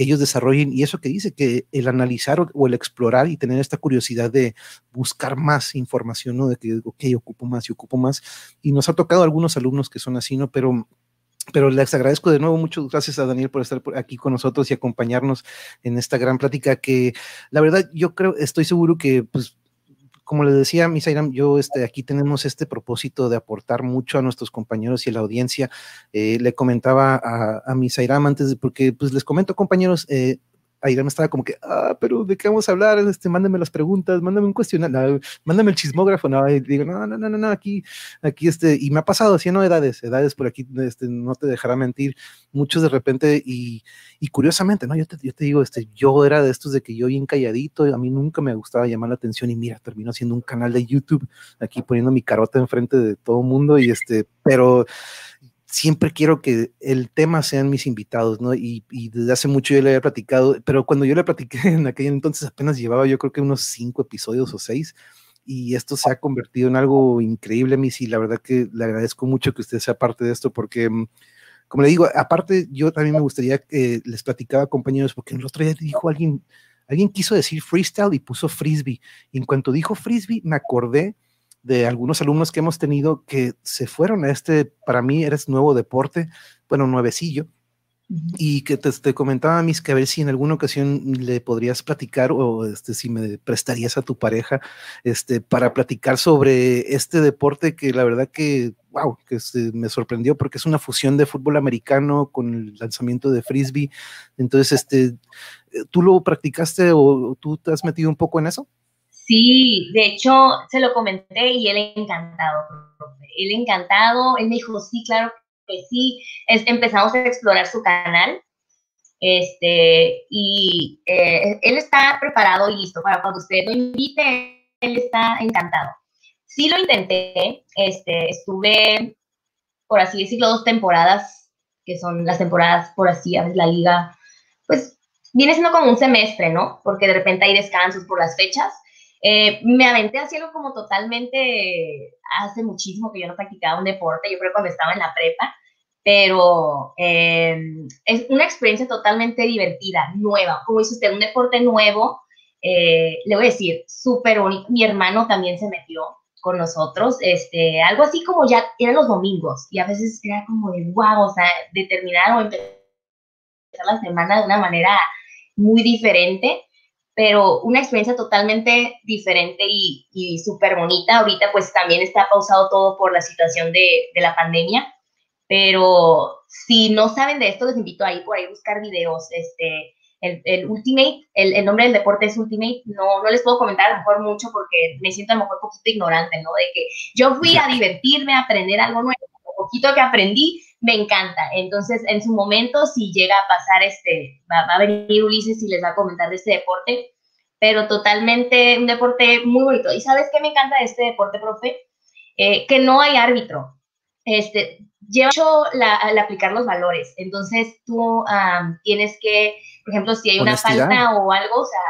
que ellos desarrollen y eso que dice, que el analizar o, el explorar y tener esta curiosidad de buscar más información, ¿no? De que, ok, ocupo más y ocupo más. Y nos ha tocado algunos alumnos que son así, ¿no? Pero pero les agradezco de nuevo, muchas gracias a Daniel por estar aquí con nosotros y acompañarnos en esta gran plática que la verdad yo creo, estoy seguro que pues como les decía, Misairam, yo este, aquí tenemos este propósito de aportar mucho a nuestros compañeros y a la audiencia. Eh, le comentaba a, a Misairam antes, de, porque pues les comento, compañeros, eh, me estaba como que, ah, pero ¿de qué vamos a hablar? Este, mándame las preguntas, mándame un cuestionario, mándame el chismógrafo, no, y digo, no, no, no, no, no, aquí, aquí, este, y me ha pasado, así, no, edades, edades por aquí, este, no te dejará mentir, muchos de repente, y, y curiosamente, ¿no? Yo te, yo te digo, este, yo era de estos de que yo bien calladito, a mí nunca me gustaba llamar la atención, y mira, termino haciendo un canal de YouTube, aquí poniendo mi carota enfrente de todo mundo, y este, pero siempre quiero que el tema sean mis invitados, ¿no? Y, desde hace mucho yo le había platicado, pero cuando yo le platiqué [laughs] en aquel entonces apenas llevaba yo creo que unos cinco episodios o seis, y esto se ha convertido en algo increíble, Miss, y la verdad que le agradezco mucho que usted sea parte de esto, porque, mm, como le digo, aparte yo también me gustaría que les platicaba, compañeros, porque el otro día dijo alguien, alguien quiso decir freestyle y puso frisbee, y en cuanto dijo frisbee, me acordé de algunos alumnos que hemos tenido que se fueron a este, para mí eres nuevo deporte, bueno, nuevecillo, y que te, comentaba, Mis, que a ver si en alguna ocasión le podrías platicar o este, si me prestarías a tu pareja este, para platicar sobre este deporte que la verdad que, wow, que me sorprendió porque es una fusión de fútbol americano con el lanzamiento de frisbee. Entonces, este, ¿tú lo practicaste o tú te has metido un poco en eso? Sí, de hecho, se lo comenté y él encantado, Él encantado, él me dijo, sí, claro que sí. Es, empezamos a explorar su canal. Este, y eh, él está preparado y listo para cuando usted lo invite, él está encantado. Sí lo intenté, este, estuve, por así decirlo, dos temporadas, que son las temporadas, por así, a veces la liga, pues viene siendo como un semestre, ¿no? Porque de repente hay descansos por las fechas eh, me aventé así algo como totalmente, hace muchísimo que yo no practicaba un deporte, yo creo cuando estaba en la prepa, pero eh, es una experiencia totalmente divertida, nueva, como dice usted, un deporte nuevo, eh, le voy a decir, súper único, mi hermano también se metió con nosotros, este, algo así como ya eran los domingos, y a veces era como de wow, o sea, de terminar o empezar la semana de una manera muy diferente, pero una experiencia totalmente diferente y, y súper bonita. Ahorita pues también está pausado todo por la situación de, de, la pandemia, pero si no saben de esto, les invito a ir por ahí a buscar videos. Este, el, el Ultimate, el, el, nombre del deporte es Ultimate, no, no les puedo comentar a lo mejor mucho porque me siento a lo mejor un poquito ignorante, ¿no? De que yo fui a [laughs] divertirme, a aprender algo nuevo, lo poquito que aprendí, me encanta. Entonces, en su momento, si llega a pasar este, va, va, a venir Ulises y les va a comentar de este deporte, pero totalmente un deporte muy bonito. ¿Y sabes qué me encanta de este deporte, profe? Eh, que no hay árbitro. Este, lleva mucho la, al aplicar los valores. Entonces, tú um, tienes que, por ejemplo, si hay una honestidad. falta o algo, o sea,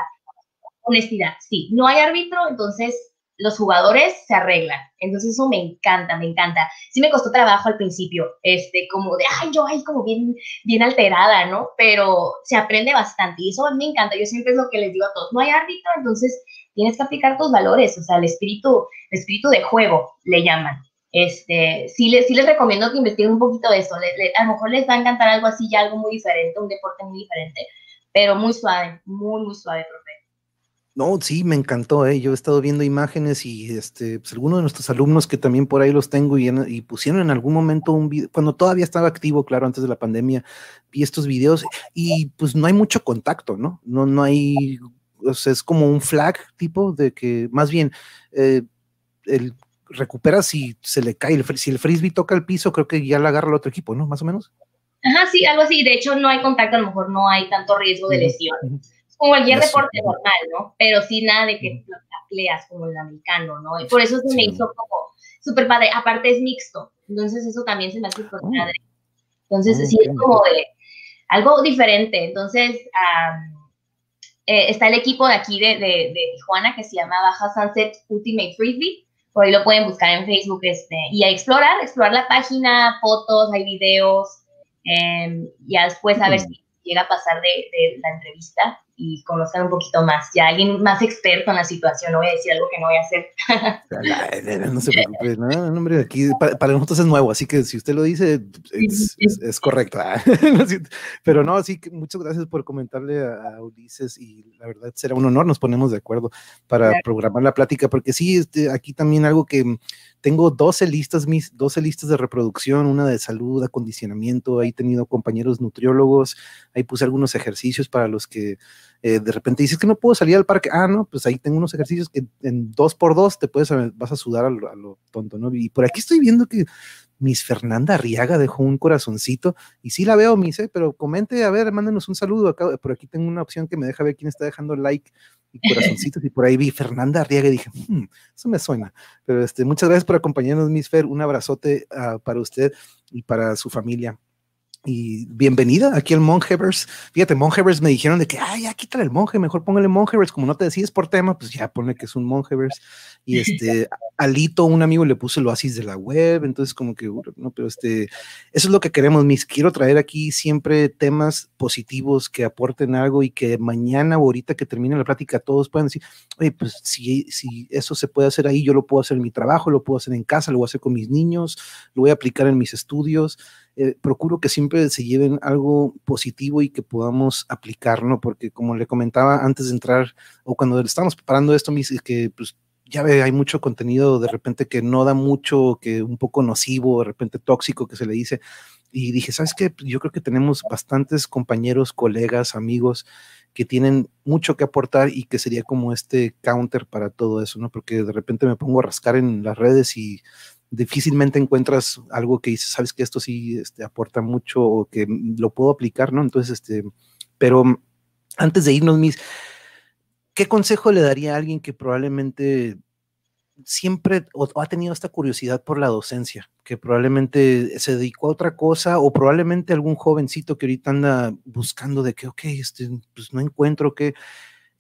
honestidad, sí. No hay árbitro, entonces los jugadores se arreglan. Entonces eso me encanta, me encanta. Sí me costó trabajo al principio, este, como de, ay, yo ahí como bien, bien alterada, ¿no? Pero se aprende bastante y eso me encanta. Yo siempre es lo que les digo a todos, no hay árbitro, entonces tienes que aplicar tus valores, o sea, el espíritu, espíritu de juego, le llaman. Este, sí, les, sí les recomiendo que investiguen un poquito de eso. Le, le, a lo mejor les va a encantar algo así, ya algo muy diferente, un deporte muy diferente, pero muy suave, muy, muy suave, profe. No, sí, me encantó, ¿eh? Yo he estado viendo imágenes y este, pues, algunos de nuestros alumnos que también por ahí los tengo y, en, y pusieron en algún momento un video, cuando todavía estaba activo, claro, antes de la pandemia, vi estos videos y pues no hay mucho contacto, ¿no? No, no hay, o sea, es como un flag tipo de que más bien eh, el recupera si se le cae, el, si el frisbee toca el piso, creo que ya la agarra el otro equipo, ¿no? Más o menos. Ajá, sí, algo así. De hecho, no hay contacto, a lo mejor no hay tanto riesgo de lesión. Uh -huh como cualquier Eso. deporte normal, ¿no? Pero sin nada de que tacleas como el americano, ¿no? Y por eso se me hizo como súper padre. Aparte es mixto, entonces eso también se me hace súper padre. Entonces oh, sí es como de algo diferente. Entonces um, eh, está el equipo de aquí de, de, de, Tijuana que se llama Baja Sunset Ultimate Frisbee. Por ahí lo pueden buscar en Facebook este, y a explorar, explorar la página, fotos, hay videos, eh, y después a ver si llega a pasar de, de la entrevista y conozcan un poquito más. Ya alguien más experto en la situación, no voy a decir algo que no voy a hacer. no, se [laughs] preocupe, no, hombre, aquí para, para, nosotros es nuevo, así que si usted lo dice, es, es, es correcto. [laughs] Pero no, así que muchas gracias por comentarle a, a, Ulises y la verdad será un honor, nos ponemos de acuerdo para claro. programar la plática, porque sí, este, aquí también algo que tengo 12 listas, mis 12 listas de reproducción, una de salud, acondicionamiento, ahí he tenido compañeros nutriólogos, ahí puse algunos ejercicios para los que eh, de repente dices que no puedo salir al parque, ah, no, pues ahí tengo unos ejercicios que en dos por dos te puedes, vas a sudar a lo, a lo tonto, ¿no? Y por aquí estoy viendo que Miss Fernanda Arriaga dejó un corazoncito y sí la veo, Miss, ¿eh? pero comente, a ver, mándenos un saludo acá, por aquí tengo una opción que me deja ver quién está dejando like y [laughs] corazoncitos y por ahí vi Fernanda Arriaga y dije, hmm, eso me suena, pero este, muchas gracias por acompañarnos, Miss Fer, un abrazote uh, para usted y para su familia y bienvenida aquí al Monjevers. Fíjate, Monjevers me dijeron de que, ay, ya quítale el monje, mejor póngale Monjevers. Como no te decides por tema, pues ya pone que es un Monjevers. Y este, Alito, un amigo, le puso el oasis de la web. Entonces, como que, no, pero este, eso es lo que queremos, mis. Quiero traer aquí siempre temas positivos que aporten algo y que mañana o ahorita que termine la plática todos puedan decir, oye, pues si, si eso se puede hacer ahí, yo lo puedo hacer en mi trabajo, lo puedo hacer en casa, lo voy a hacer con mis niños, lo voy a aplicar en mis estudios eh, procuro que siempre se lleven algo positivo y que podamos aplicar, ¿no? Porque como le comentaba antes de entrar, o cuando estábamos preparando esto, me que pues ya ve, hay mucho contenido de repente que no da mucho, que un poco nocivo, de repente tóxico que se le dice. Y dije, ¿sabes qué? Yo creo que tenemos bastantes compañeros, colegas, amigos que tienen mucho que aportar y que sería como este counter para todo eso, ¿no? Porque de repente me pongo a rascar en las redes y difícilmente encuentras algo que dices, sabes que esto sí este, aporta mucho o que lo puedo aplicar, ¿no? Entonces, este, pero antes de irnos, mis, ¿qué consejo le daría a alguien que probablemente siempre ha tenido esta curiosidad por la docencia, que probablemente se dedicó a otra cosa o probablemente algún jovencito que ahorita anda buscando de que, ok, este, pues no encuentro qué,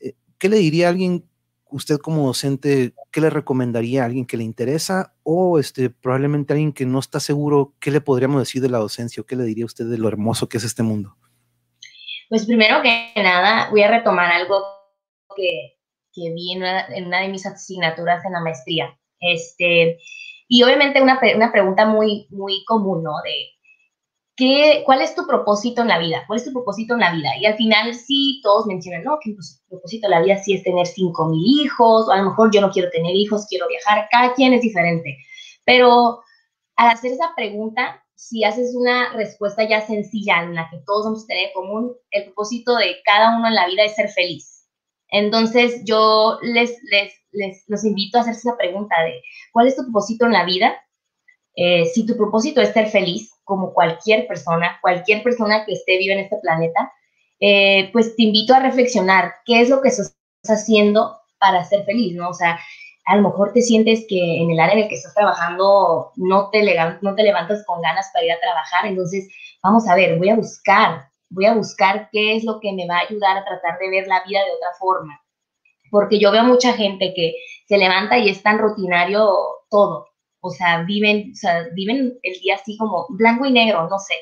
eh, ¿qué le diría a alguien usted como docente, ¿qué le recomendaría a alguien que le interesa o este, probablemente alguien que no está seguro, qué le podríamos decir de la docencia o qué le diría usted de lo hermoso que es este mundo? Pues primero que nada, voy a retomar algo que, que vi en una, en una, de mis asignaturas en la maestría. Este, y obviamente una, una pregunta muy, muy común, ¿no? De, ¿qué, ¿cuál es tu propósito en la vida? ¿Cuál es tu propósito en la vida? Y al final sí, todos mencionan, no, que el propósito de la vida sí es tener cinco mil hijos, o a lo mejor yo no quiero tener hijos, quiero viajar, cada quien es diferente. Pero al hacer esa pregunta, si haces una respuesta ya sencilla en la que todos vamos a tener en común, el propósito de cada uno en la vida es ser feliz. Entonces yo les, les, les los invito a hacerse esa pregunta de ¿cuál es tu propósito en la vida? Eh, si tu propósito es ser feliz, como cualquier persona, cualquier persona que esté viva en este planeta, eh, pues te invito a reflexionar qué es lo que estás haciendo para ser feliz, ¿no? O sea, a lo mejor te sientes que en el área en el que estás trabajando no te, no te levantas con ganas para ir a trabajar, entonces vamos a ver, voy a buscar, voy a buscar qué es lo que me va a ayudar a tratar de ver la vida de otra forma. Porque yo veo mucha gente que se levanta y es tan rutinario todo, o sea, viven, o sea, viven el día así como blanco y negro, no sé.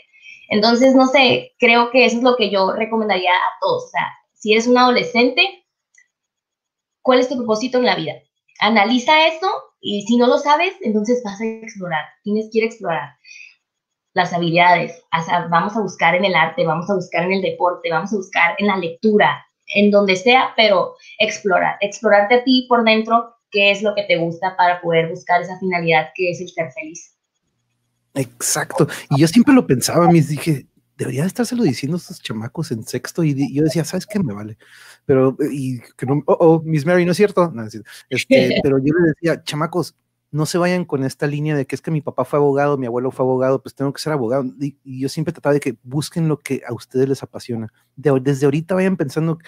Entonces, no sé, creo que eso es lo que yo recomendaría a todos. O sea, si eres un adolescente, ¿cuál es tu propósito en la vida? analiza eso y si no lo sabes, entonces vas a explorar. Tienes que ir explorar las habilidades. vamos a buscar en el arte, vamos a buscar en el deporte, vamos a buscar en la lectura, en donde sea, pero explorar, explorarte a ti por dentro, qué es lo que te gusta para poder buscar esa finalidad que es el ser feliz. Exacto. Y yo siempre lo pensaba, me dije, debería estárselo diciendo a estos chamacos en sexto y, yo decía, ¿sabes qué? Me vale. Pero, y que no, oh, oh, Miss Mary, ¿no es cierto? este, [laughs] pero yo le decía, chamacos, no se vayan con esta línea de que es que mi papá fue abogado, mi abuelo fue abogado, pues tengo que ser abogado. Y, yo siempre trataba de que busquen lo que a ustedes les apasiona. desde ahorita vayan pensando,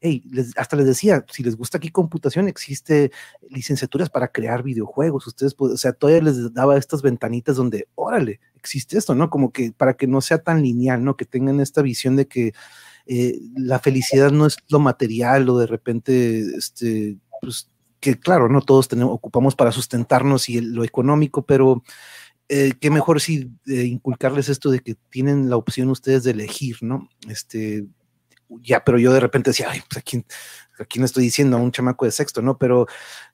hey, hasta les decía, si les gusta aquí computación, existe licenciaturas para crear videojuegos. Ustedes, o sea, todavía les daba estas ventanitas donde, órale, existe esto, ¿no? Como que para que no sea tan lineal, ¿no? Que tengan esta visión de que eh, la felicidad no es lo material o de repente, este, pues, que claro, no todos tenemos, ocupamos para sustentarnos y lo económico, pero eh, qué mejor si eh, inculcarles esto de que tienen la opción ustedes de elegir, ¿no? Este, ya, pero yo de repente decía, ay, pues aquí, aquí no estoy diciendo a un chamaco de sexto, ¿no? Pero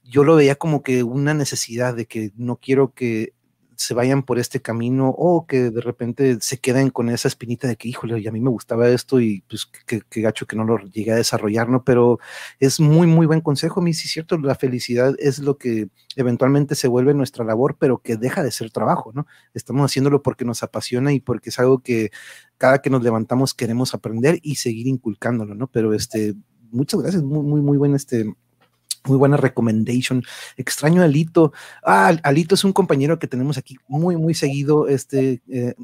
yo lo veía como que una necesidad de que no quiero que se vayan por este camino o que de repente se queden con esa espinita de que, híjole, y a mí me gustaba esto y pues qué, gacho que no lo llegué a desarrollar, ¿no? Pero es muy, muy buen consejo, mi sí, cierto, la felicidad es lo que eventualmente se vuelve nuestra labor, pero que deja de ser trabajo, ¿no? Estamos haciéndolo porque nos apasiona y porque es algo que cada que nos levantamos queremos aprender y seguir inculcándolo, ¿no? Pero este, muchas gracias, muy, muy, muy buen este muy buena recommendation. Extraño Alito. Ah, Alito es un compañero que tenemos aquí muy, muy seguido, este, eh,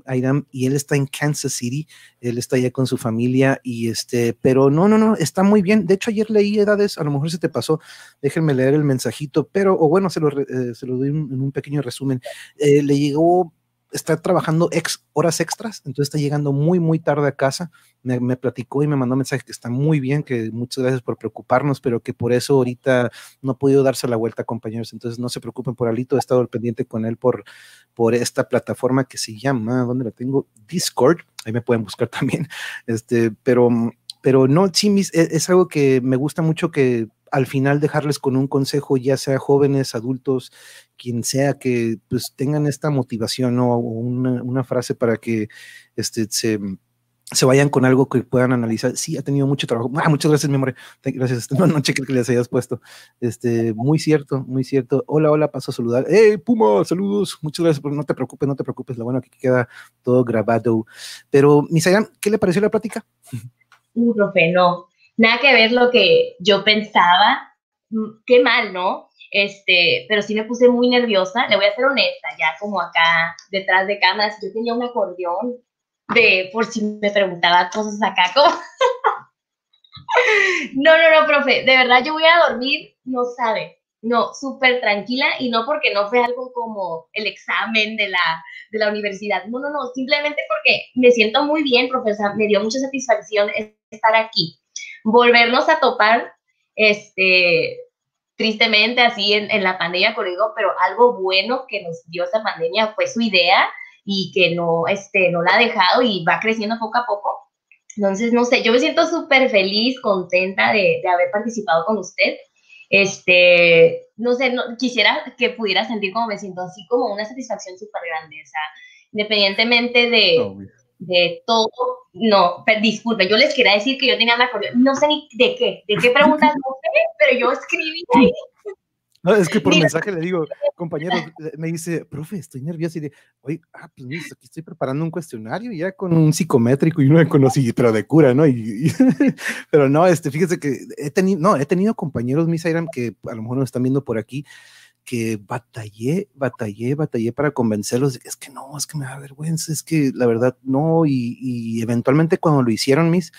y él está en Kansas City. Él está allá con su familia y este, pero no, no, no, está muy bien. De hecho, ayer leí edades, a lo mejor se te pasó. Déjenme leer el mensajito, pero, o bueno, se lo, eh, se lo doy en un pequeño resumen. Eh, le llegó está trabajando ex, horas extras, entonces está llegando muy, muy tarde a casa. Me, platicó y me mandó mensaje que está muy bien, que muchas gracias por preocuparnos, pero que por eso ahorita no ha podido darse la vuelta, compañeros. Entonces no se preocupen por Alito, he estado pendiente con él por, por esta plataforma que se llama, ¿dónde la tengo? Discord, ahí me pueden buscar [laughs] también. Este, pero, pero no, sí, es, es algo que me gusta mucho que al final dejarles con un consejo, ya sea jóvenes, adultos, quien sea, que pues tengan esta motivación o una, frase para que este, se, se, vayan con algo que puedan analizar. Sí, ha tenido mucho trabajo. Ah, muchas gracias, mi amor. Gracias. No, no cheque que les hayas puesto. Este, muy cierto, muy cierto. Hola, hola, paso a saludar. ¡Hey, Puma! Saludos. Muchas gracias. No te preocupes, no te preocupes. Lo bueno que queda todo grabado. Pero, Misayan, ¿qué le pareció la plática? [laughs] Uh, profe, no nada que ver lo que yo pensaba. Mm, qué mal, ¿no? Este, pero sí me puse muy nerviosa. Le voy a ser honesta, ya como acá detrás de cámaras, yo tenía un acordeón de por si me preguntaba cosas acá. [laughs] No, no, no, profe, de verdad yo voy a dormir, no sabe. No, súper tranquila y no porque no fue algo como el examen de la, de la universidad. No, no, no, simplemente porque me siento muy bien, profesor. Me dio mucha satisfacción estar aquí volvernos a topar, este, tristemente así en, la pandemia, digo, pero algo bueno que nos dio esa pandemia fue su idea y que no, este, no la ha dejado y va creciendo poco a poco. Entonces, no sé, yo me siento súper feliz, contenta de, haber participado con usted. Este, no sé, no, quisiera que pudiera sentir como me siento así, como una satisfacción súper grande, o sea, independientemente de, de todo. No, disculpen, yo les quería decir que yo tenía la no sé ni de qué, de qué preguntas no sé, pero yo escribí ahí. No, es que por mensaje le digo, compañero, me dice, profe, estoy nervioso y de, oye, ah, pues mira, aquí estoy preparando un cuestionario ya con un psicométrico y no me conocí, pero de cura, ¿no? Y, [laughs] pero no, este, fíjese que he tenido, no, he tenido compañeros, Miss Iram, que a lo mejor nos están viendo por aquí, que batallé, batallé, batallé para convencerlos de que es que no, es que me da vergüenza, es que la verdad no, y, y eventualmente cuando lo hicieron, mis,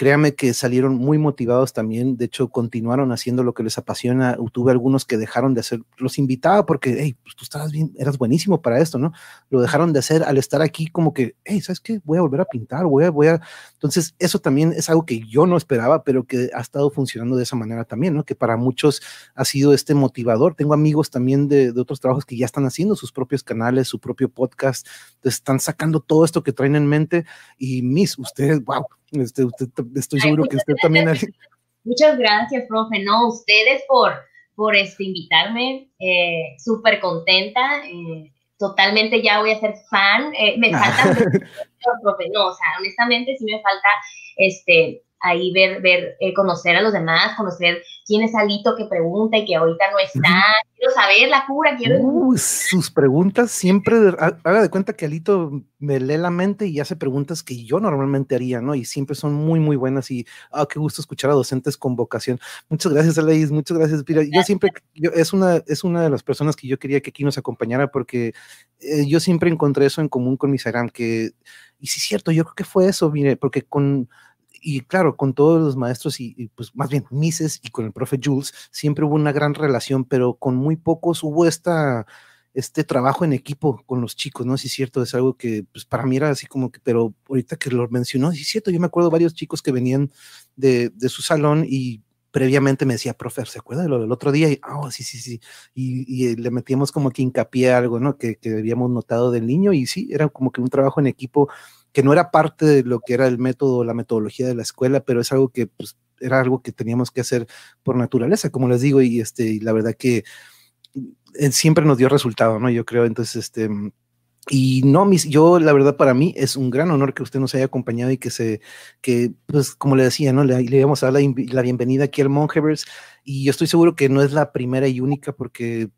créame que salieron muy motivados también, de hecho continuaron haciendo lo que les apasiona, tuve algunos que dejaron de hacer, los invitaba porque, hey, pues tú estabas bien, eras buenísimo para esto, ¿no? Lo dejaron de hacer al estar aquí como que, hey, ¿sabes qué? Voy a volver a pintar, voy a, voy a, entonces eso también es algo que yo no esperaba, pero que ha estado funcionando de esa manera también, ¿no? Que para muchos ha sido este motivador, tengo amigos también de, de otros trabajos que ya están haciendo sus propios canales, su propio podcast, están sacando todo esto que traen en mente y mis, ustedes, wow, este, estoy seguro que usted también. Muchas gracias, profe. No, ustedes por, por este, invitarme. Eh, Súper contenta. Eh, totalmente ya voy a ser fan. Eh, me falta, [laughs] profe, no, o sea, honestamente sí me falta este, ahí ver, ver, eh, conocer a los demás, conocer quién es Alito que pregunta y que ahorita no está. Quiero saber la cura, quiero... sus preguntas siempre, haga de cuenta que Alito me lee la mente y hace preguntas que yo normalmente haría, ¿no? Y siempre son muy, muy buenas y, ah, qué gusto escuchar a docentes con vocación. Muchas gracias, Aleis, muchas gracias, Pira. Yo siempre, yo, es, una, es una de las personas que yo quería que aquí nos acompañara porque eh, yo siempre encontré eso en común con Misaram, que, y sí es cierto, yo creo que fue eso, mire, porque con y claro, con todos los maestros y, pues más bien Mises y con el profe Jules, siempre hubo una gran relación, pero con muy pocos hubo esta, este trabajo en equipo con los chicos, ¿no? Sí es cierto, es algo que pues para mí era así como que, pero ahorita que lo mencionó, sí es cierto, yo me acuerdo varios chicos que venían de, de su salón y previamente me decía, profe, ¿se acuerda de lo del otro día? Y, oh, sí, sí, sí. Y, y, le metíamos como que hincapié a algo, ¿no? Que, que habíamos notado del niño y sí, era como que un trabajo en equipo que no era parte de lo que era el método, la metodología de la escuela, pero es algo que pues, era algo que teníamos que hacer por naturaleza, como les digo, y este, y la verdad que eh, siempre nos dio resultado, ¿no? Yo creo, entonces, este, y no, mis, yo la verdad para mí es un gran honor que usted nos haya acompañado y que se, que pues como le decía, ¿no? Le, le íbamos a dar la, la, bienvenida aquí al Monjevers y yo estoy seguro que no es la primera y única porque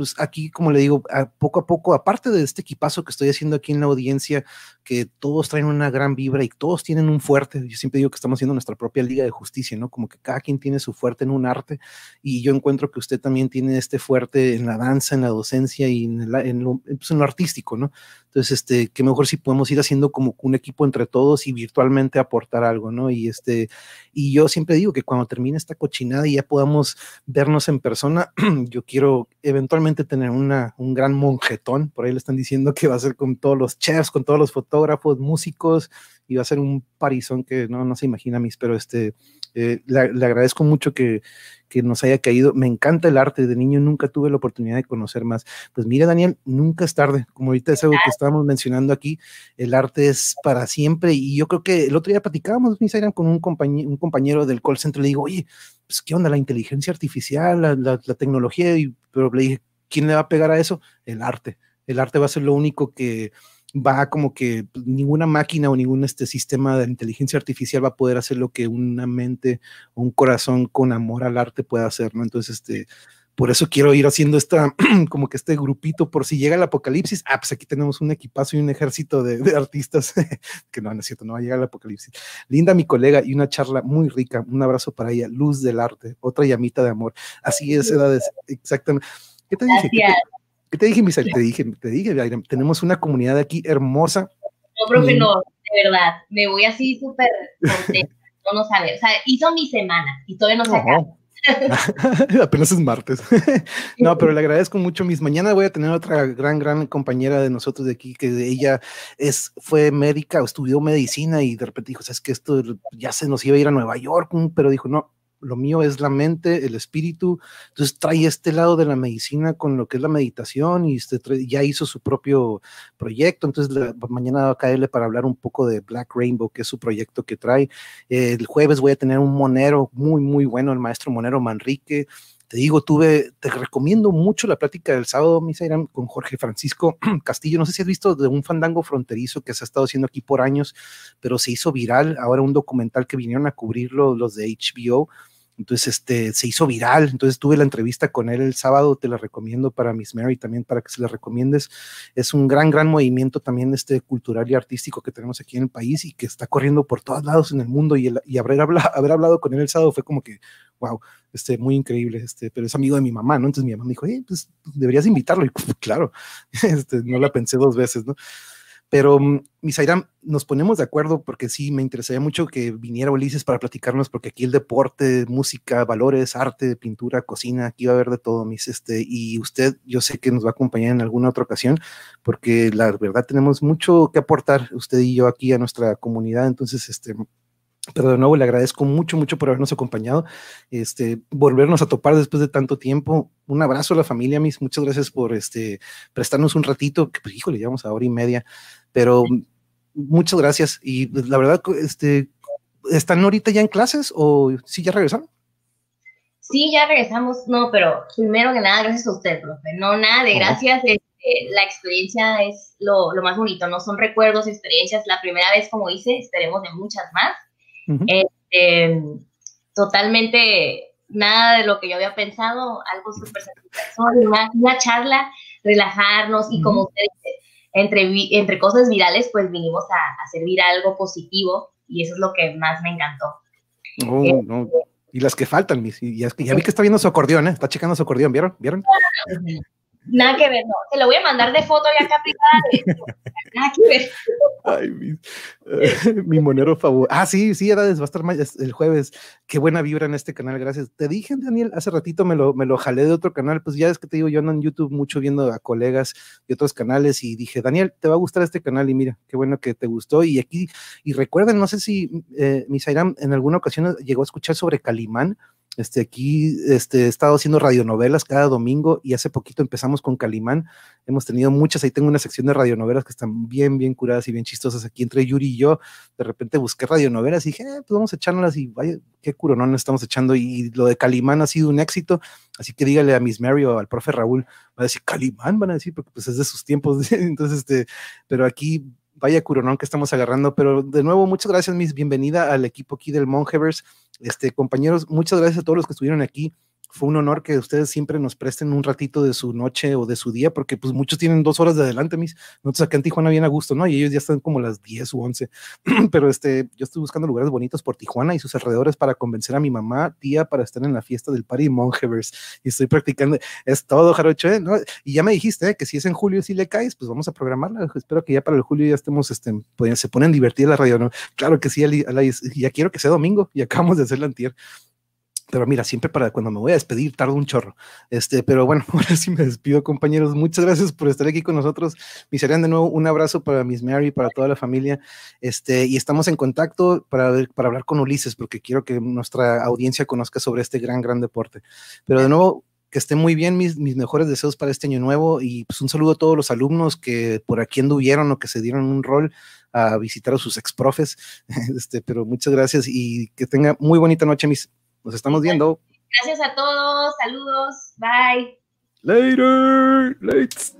pues aquí, como le digo, a poco a poco, aparte de este equipazo que estoy haciendo aquí en la audiencia, que todos traen una gran vibra y todos tienen un fuerte, yo siempre digo que estamos haciendo nuestra propia liga de justicia, ¿no? Como que cada quien tiene su fuerte en un arte y yo encuentro que usted también tiene este fuerte en la danza, en la docencia y en, en, lo, pues en lo artístico, ¿no? Entonces, este, que mejor si podemos ir haciendo como un equipo entre todos y virtualmente aportar algo, ¿no? Y este, y yo siempre digo que cuando termine esta cochinada y ya podamos vernos en persona, [clears throat] yo quiero eventualmente tener una, un gran monjetón, por ahí le están diciendo que va a ser con todos los chefs, con todos los fotógrafos, músicos, y va a ser un parizón que no, no se imagina mis, pero este, eh, le, le, agradezco mucho que, que, nos haya caído. Me encanta el arte, de niño nunca tuve la oportunidad de conocer más. Pues mira, Daniel, nunca es tarde, como ahorita es algo que estábamos mencionando aquí, el arte es para siempre. Y yo creo que el otro día platicábamos, mis con un, compañero, un compañero del call center, le digo, oye, pues qué onda, la inteligencia artificial, la, la, la tecnología, y, pero le dije, ¿quién le va a pegar a eso? El arte. El arte va a ser lo único que, va como que ninguna máquina o ningún este sistema de inteligencia artificial va a poder hacer lo que una mente o un corazón con amor al arte puede hacer. Entonces, este, por eso quiero ir haciendo esta, [clears throat] como que este grupito, por si llega el apocalipsis, ah, pues aquí tenemos un equipazo y un ejército de, de artistas, [laughs] que no, no es cierto, no va a llegar el apocalipsis. Linda mi colega y una charla muy rica, un abrazo para ella, luz del arte, otra llamita de amor, así es, edades, exactamente. ¿Qué te dije? ¿Qué te, ¿Qué te dije, Misael? Te dije, te dije, tenemos una comunidad aquí hermosa. No, profe, no, de verdad, me voy así súper contenta, [laughs] no, no sabe, o sea, hizo mi semana y todavía no se acaba. [laughs] Apenas es martes. [laughs] no, pero le agradezco mucho. Mis mañana voy a tener otra gran, gran compañera de nosotros de aquí, que ella es, fue médica, estudió medicina y de repente dijo, sabes que esto ya se nos iba a ir a Nueva York, pero dijo, no, lo mío es la mente, el espíritu, entonces trae este lado de la medicina con lo que es la meditación y este, ya hizo su propio proyecto, entonces la, mañana va a caerle para hablar un poco de Black Rainbow, que es su proyecto que trae. el jueves voy a tener un monero muy, muy bueno, el maestro Monero Manrique, te digo, tuve, te recomiendo mucho la plática del sábado, Misa Irán, con Jorge Francisco [clears throat] Castillo. No sé si has visto de un fandango fronterizo que se ha estado haciendo aquí por años, pero se hizo viral. Ahora un documental que vinieron a cubrirlo los de HBO entonces, este, se hizo viral. Entonces, tuve la entrevista con él el sábado. Te la recomiendo para Miss Mary también, para que se la recomiendes. Es un gran, gran movimiento también este cultural y artístico que tenemos aquí en el país y que está corriendo por todos lados en el mundo. Y, y haber, hablado, haber hablado con él el sábado fue como que, wow, este, muy increíble. Este, pero es amigo de mi mamá, ¿no? Entonces, mi mamá me dijo, pues deberías invitarlo. Y [laughs] claro, [laughs] este, no la pensé dos veces, ¿no? Pero, mm, Misairam, nos ponemos de acuerdo porque sí, me interesaría mucho que viniera Ulises para platicarnos, porque aquí el deporte, música, valores, arte, pintura, cocina, aquí va a haber de todo, mis, este, y usted, yo sé que nos va a acompañar en alguna otra ocasión, porque la verdad tenemos mucho que aportar, usted y yo aquí a nuestra comunidad, entonces, este, pero de nuevo le agradezco mucho, mucho por habernos acompañado, este, volvernos a topar después de tanto tiempo. Un abrazo a la familia, mis, muchas gracias por este, prestarnos un ratito, que pues, híjole, llevamos a hora y media pero muchas gracias. Y pues, la verdad, este, ¿están ahorita ya en clases o sí ya regresaron? Sí, ya regresamos. No, pero primero que nada, gracias a usted, profe. No, nada de gracias. Este, la experiencia es lo, lo, más bonito, ¿no? Son recuerdos, experiencias. La primera vez, como hice, esperemos de muchas más. Este, totalmente nada de lo que yo había pensado, algo súper satisfactorio, una, una, charla, relajarnos y como usted dice, entre, entre cosas virales, pues vinimos a, a, servir algo positivo y eso es lo que más me encantó. Oh, eh, no. Y las que faltan, mis, y ya, ya, vi que está viendo su acordeón, ¿eh? está checando su acordeón, ¿vieron? ¿Vieron? Nada que ver, no. Te lo voy a mandar de foto ya acá [laughs] Nada que ver. Ay, mi, eh, mi monero favorito. Ah, sí, sí, va a estar el jueves. Qué buena vibra en este canal, gracias. Te dije, Daniel, hace ratito me lo, me lo jalé de otro canal. Pues ya es que te digo, yo ando en YouTube mucho viendo a colegas y otros canales y dije, Daniel, te va a gustar este canal y mira, qué bueno que te gustó. Y aquí, y recuerden, no sé si eh, Misairam en alguna ocasión llegó a escuchar sobre Calimán este, aquí este, he estado haciendo radionovelas cada domingo y hace poquito empezamos con Calimán. Hemos tenido muchas, ahí tengo una sección de radionovelas que están bien, bien curadas y bien chistosas. Aquí entre Yuri y yo, de repente busqué radionovelas y dije, eh, pues vamos a echárnoslas y vaya, qué curonón estamos echando. Y lo de Calimán ha sido un éxito. Así que dígale a Miss Mary o al profe Raúl, va a decir Calimán, van a decir, porque pues es de sus tiempos. [laughs] Entonces, este, pero aquí vaya curonón que estamos agarrando. Pero de nuevo, muchas gracias, Miss. Bienvenida al equipo aquí del Monjevers. Este, compañeros, muchas gracias a todos los que estuvieron aquí fue un honor que ustedes siempre nos presten un ratito de su noche o de su día, porque pues muchos tienen dos horas de adelante, mis. Nosotros acá en Tijuana bien a gusto, ¿no? Y ellos ya están como las 10 u 11. [clears throat] Pero este, yo estoy buscando lugares bonitos por Tijuana y sus alrededores para convencer a mi mamá, tía, para estar en la fiesta del Party Monjevers. Y estoy practicando. Es todo, Jarocho, ¿eh? ¿no? Y ya me dijiste ¿eh? que si es en julio, si le caes, pues vamos a programarla. Espero que ya para el julio ya estemos, este, pues, se ponen divertidas la radio, ¿no? Claro que sí, ya quiero que sea domingo y acabamos de hacer la antier. Pero mira, siempre para cuando me voy a despedir tardo un chorro. Este, pero bueno, [laughs] ahora sí me despido, compañeros. Muchas gracias por estar aquí con nosotros. Mis de nuevo un abrazo para Miss Mary, para toda la familia. Este, y estamos en contacto para, para hablar con Ulises, porque quiero que nuestra audiencia conozca sobre este gran, gran deporte. Pero de nuevo, que estén muy bien, mis, mis mejores deseos para este año nuevo y pues un saludo a todos los alumnos que por aquí anduvieron o que se dieron un rol a visitar a sus ex profes. [laughs] Este, pero muchas gracias y que tenga muy bonita noche, mis nos estamos viendo. Gracias a todos. Saludos. Bye. Later. Later.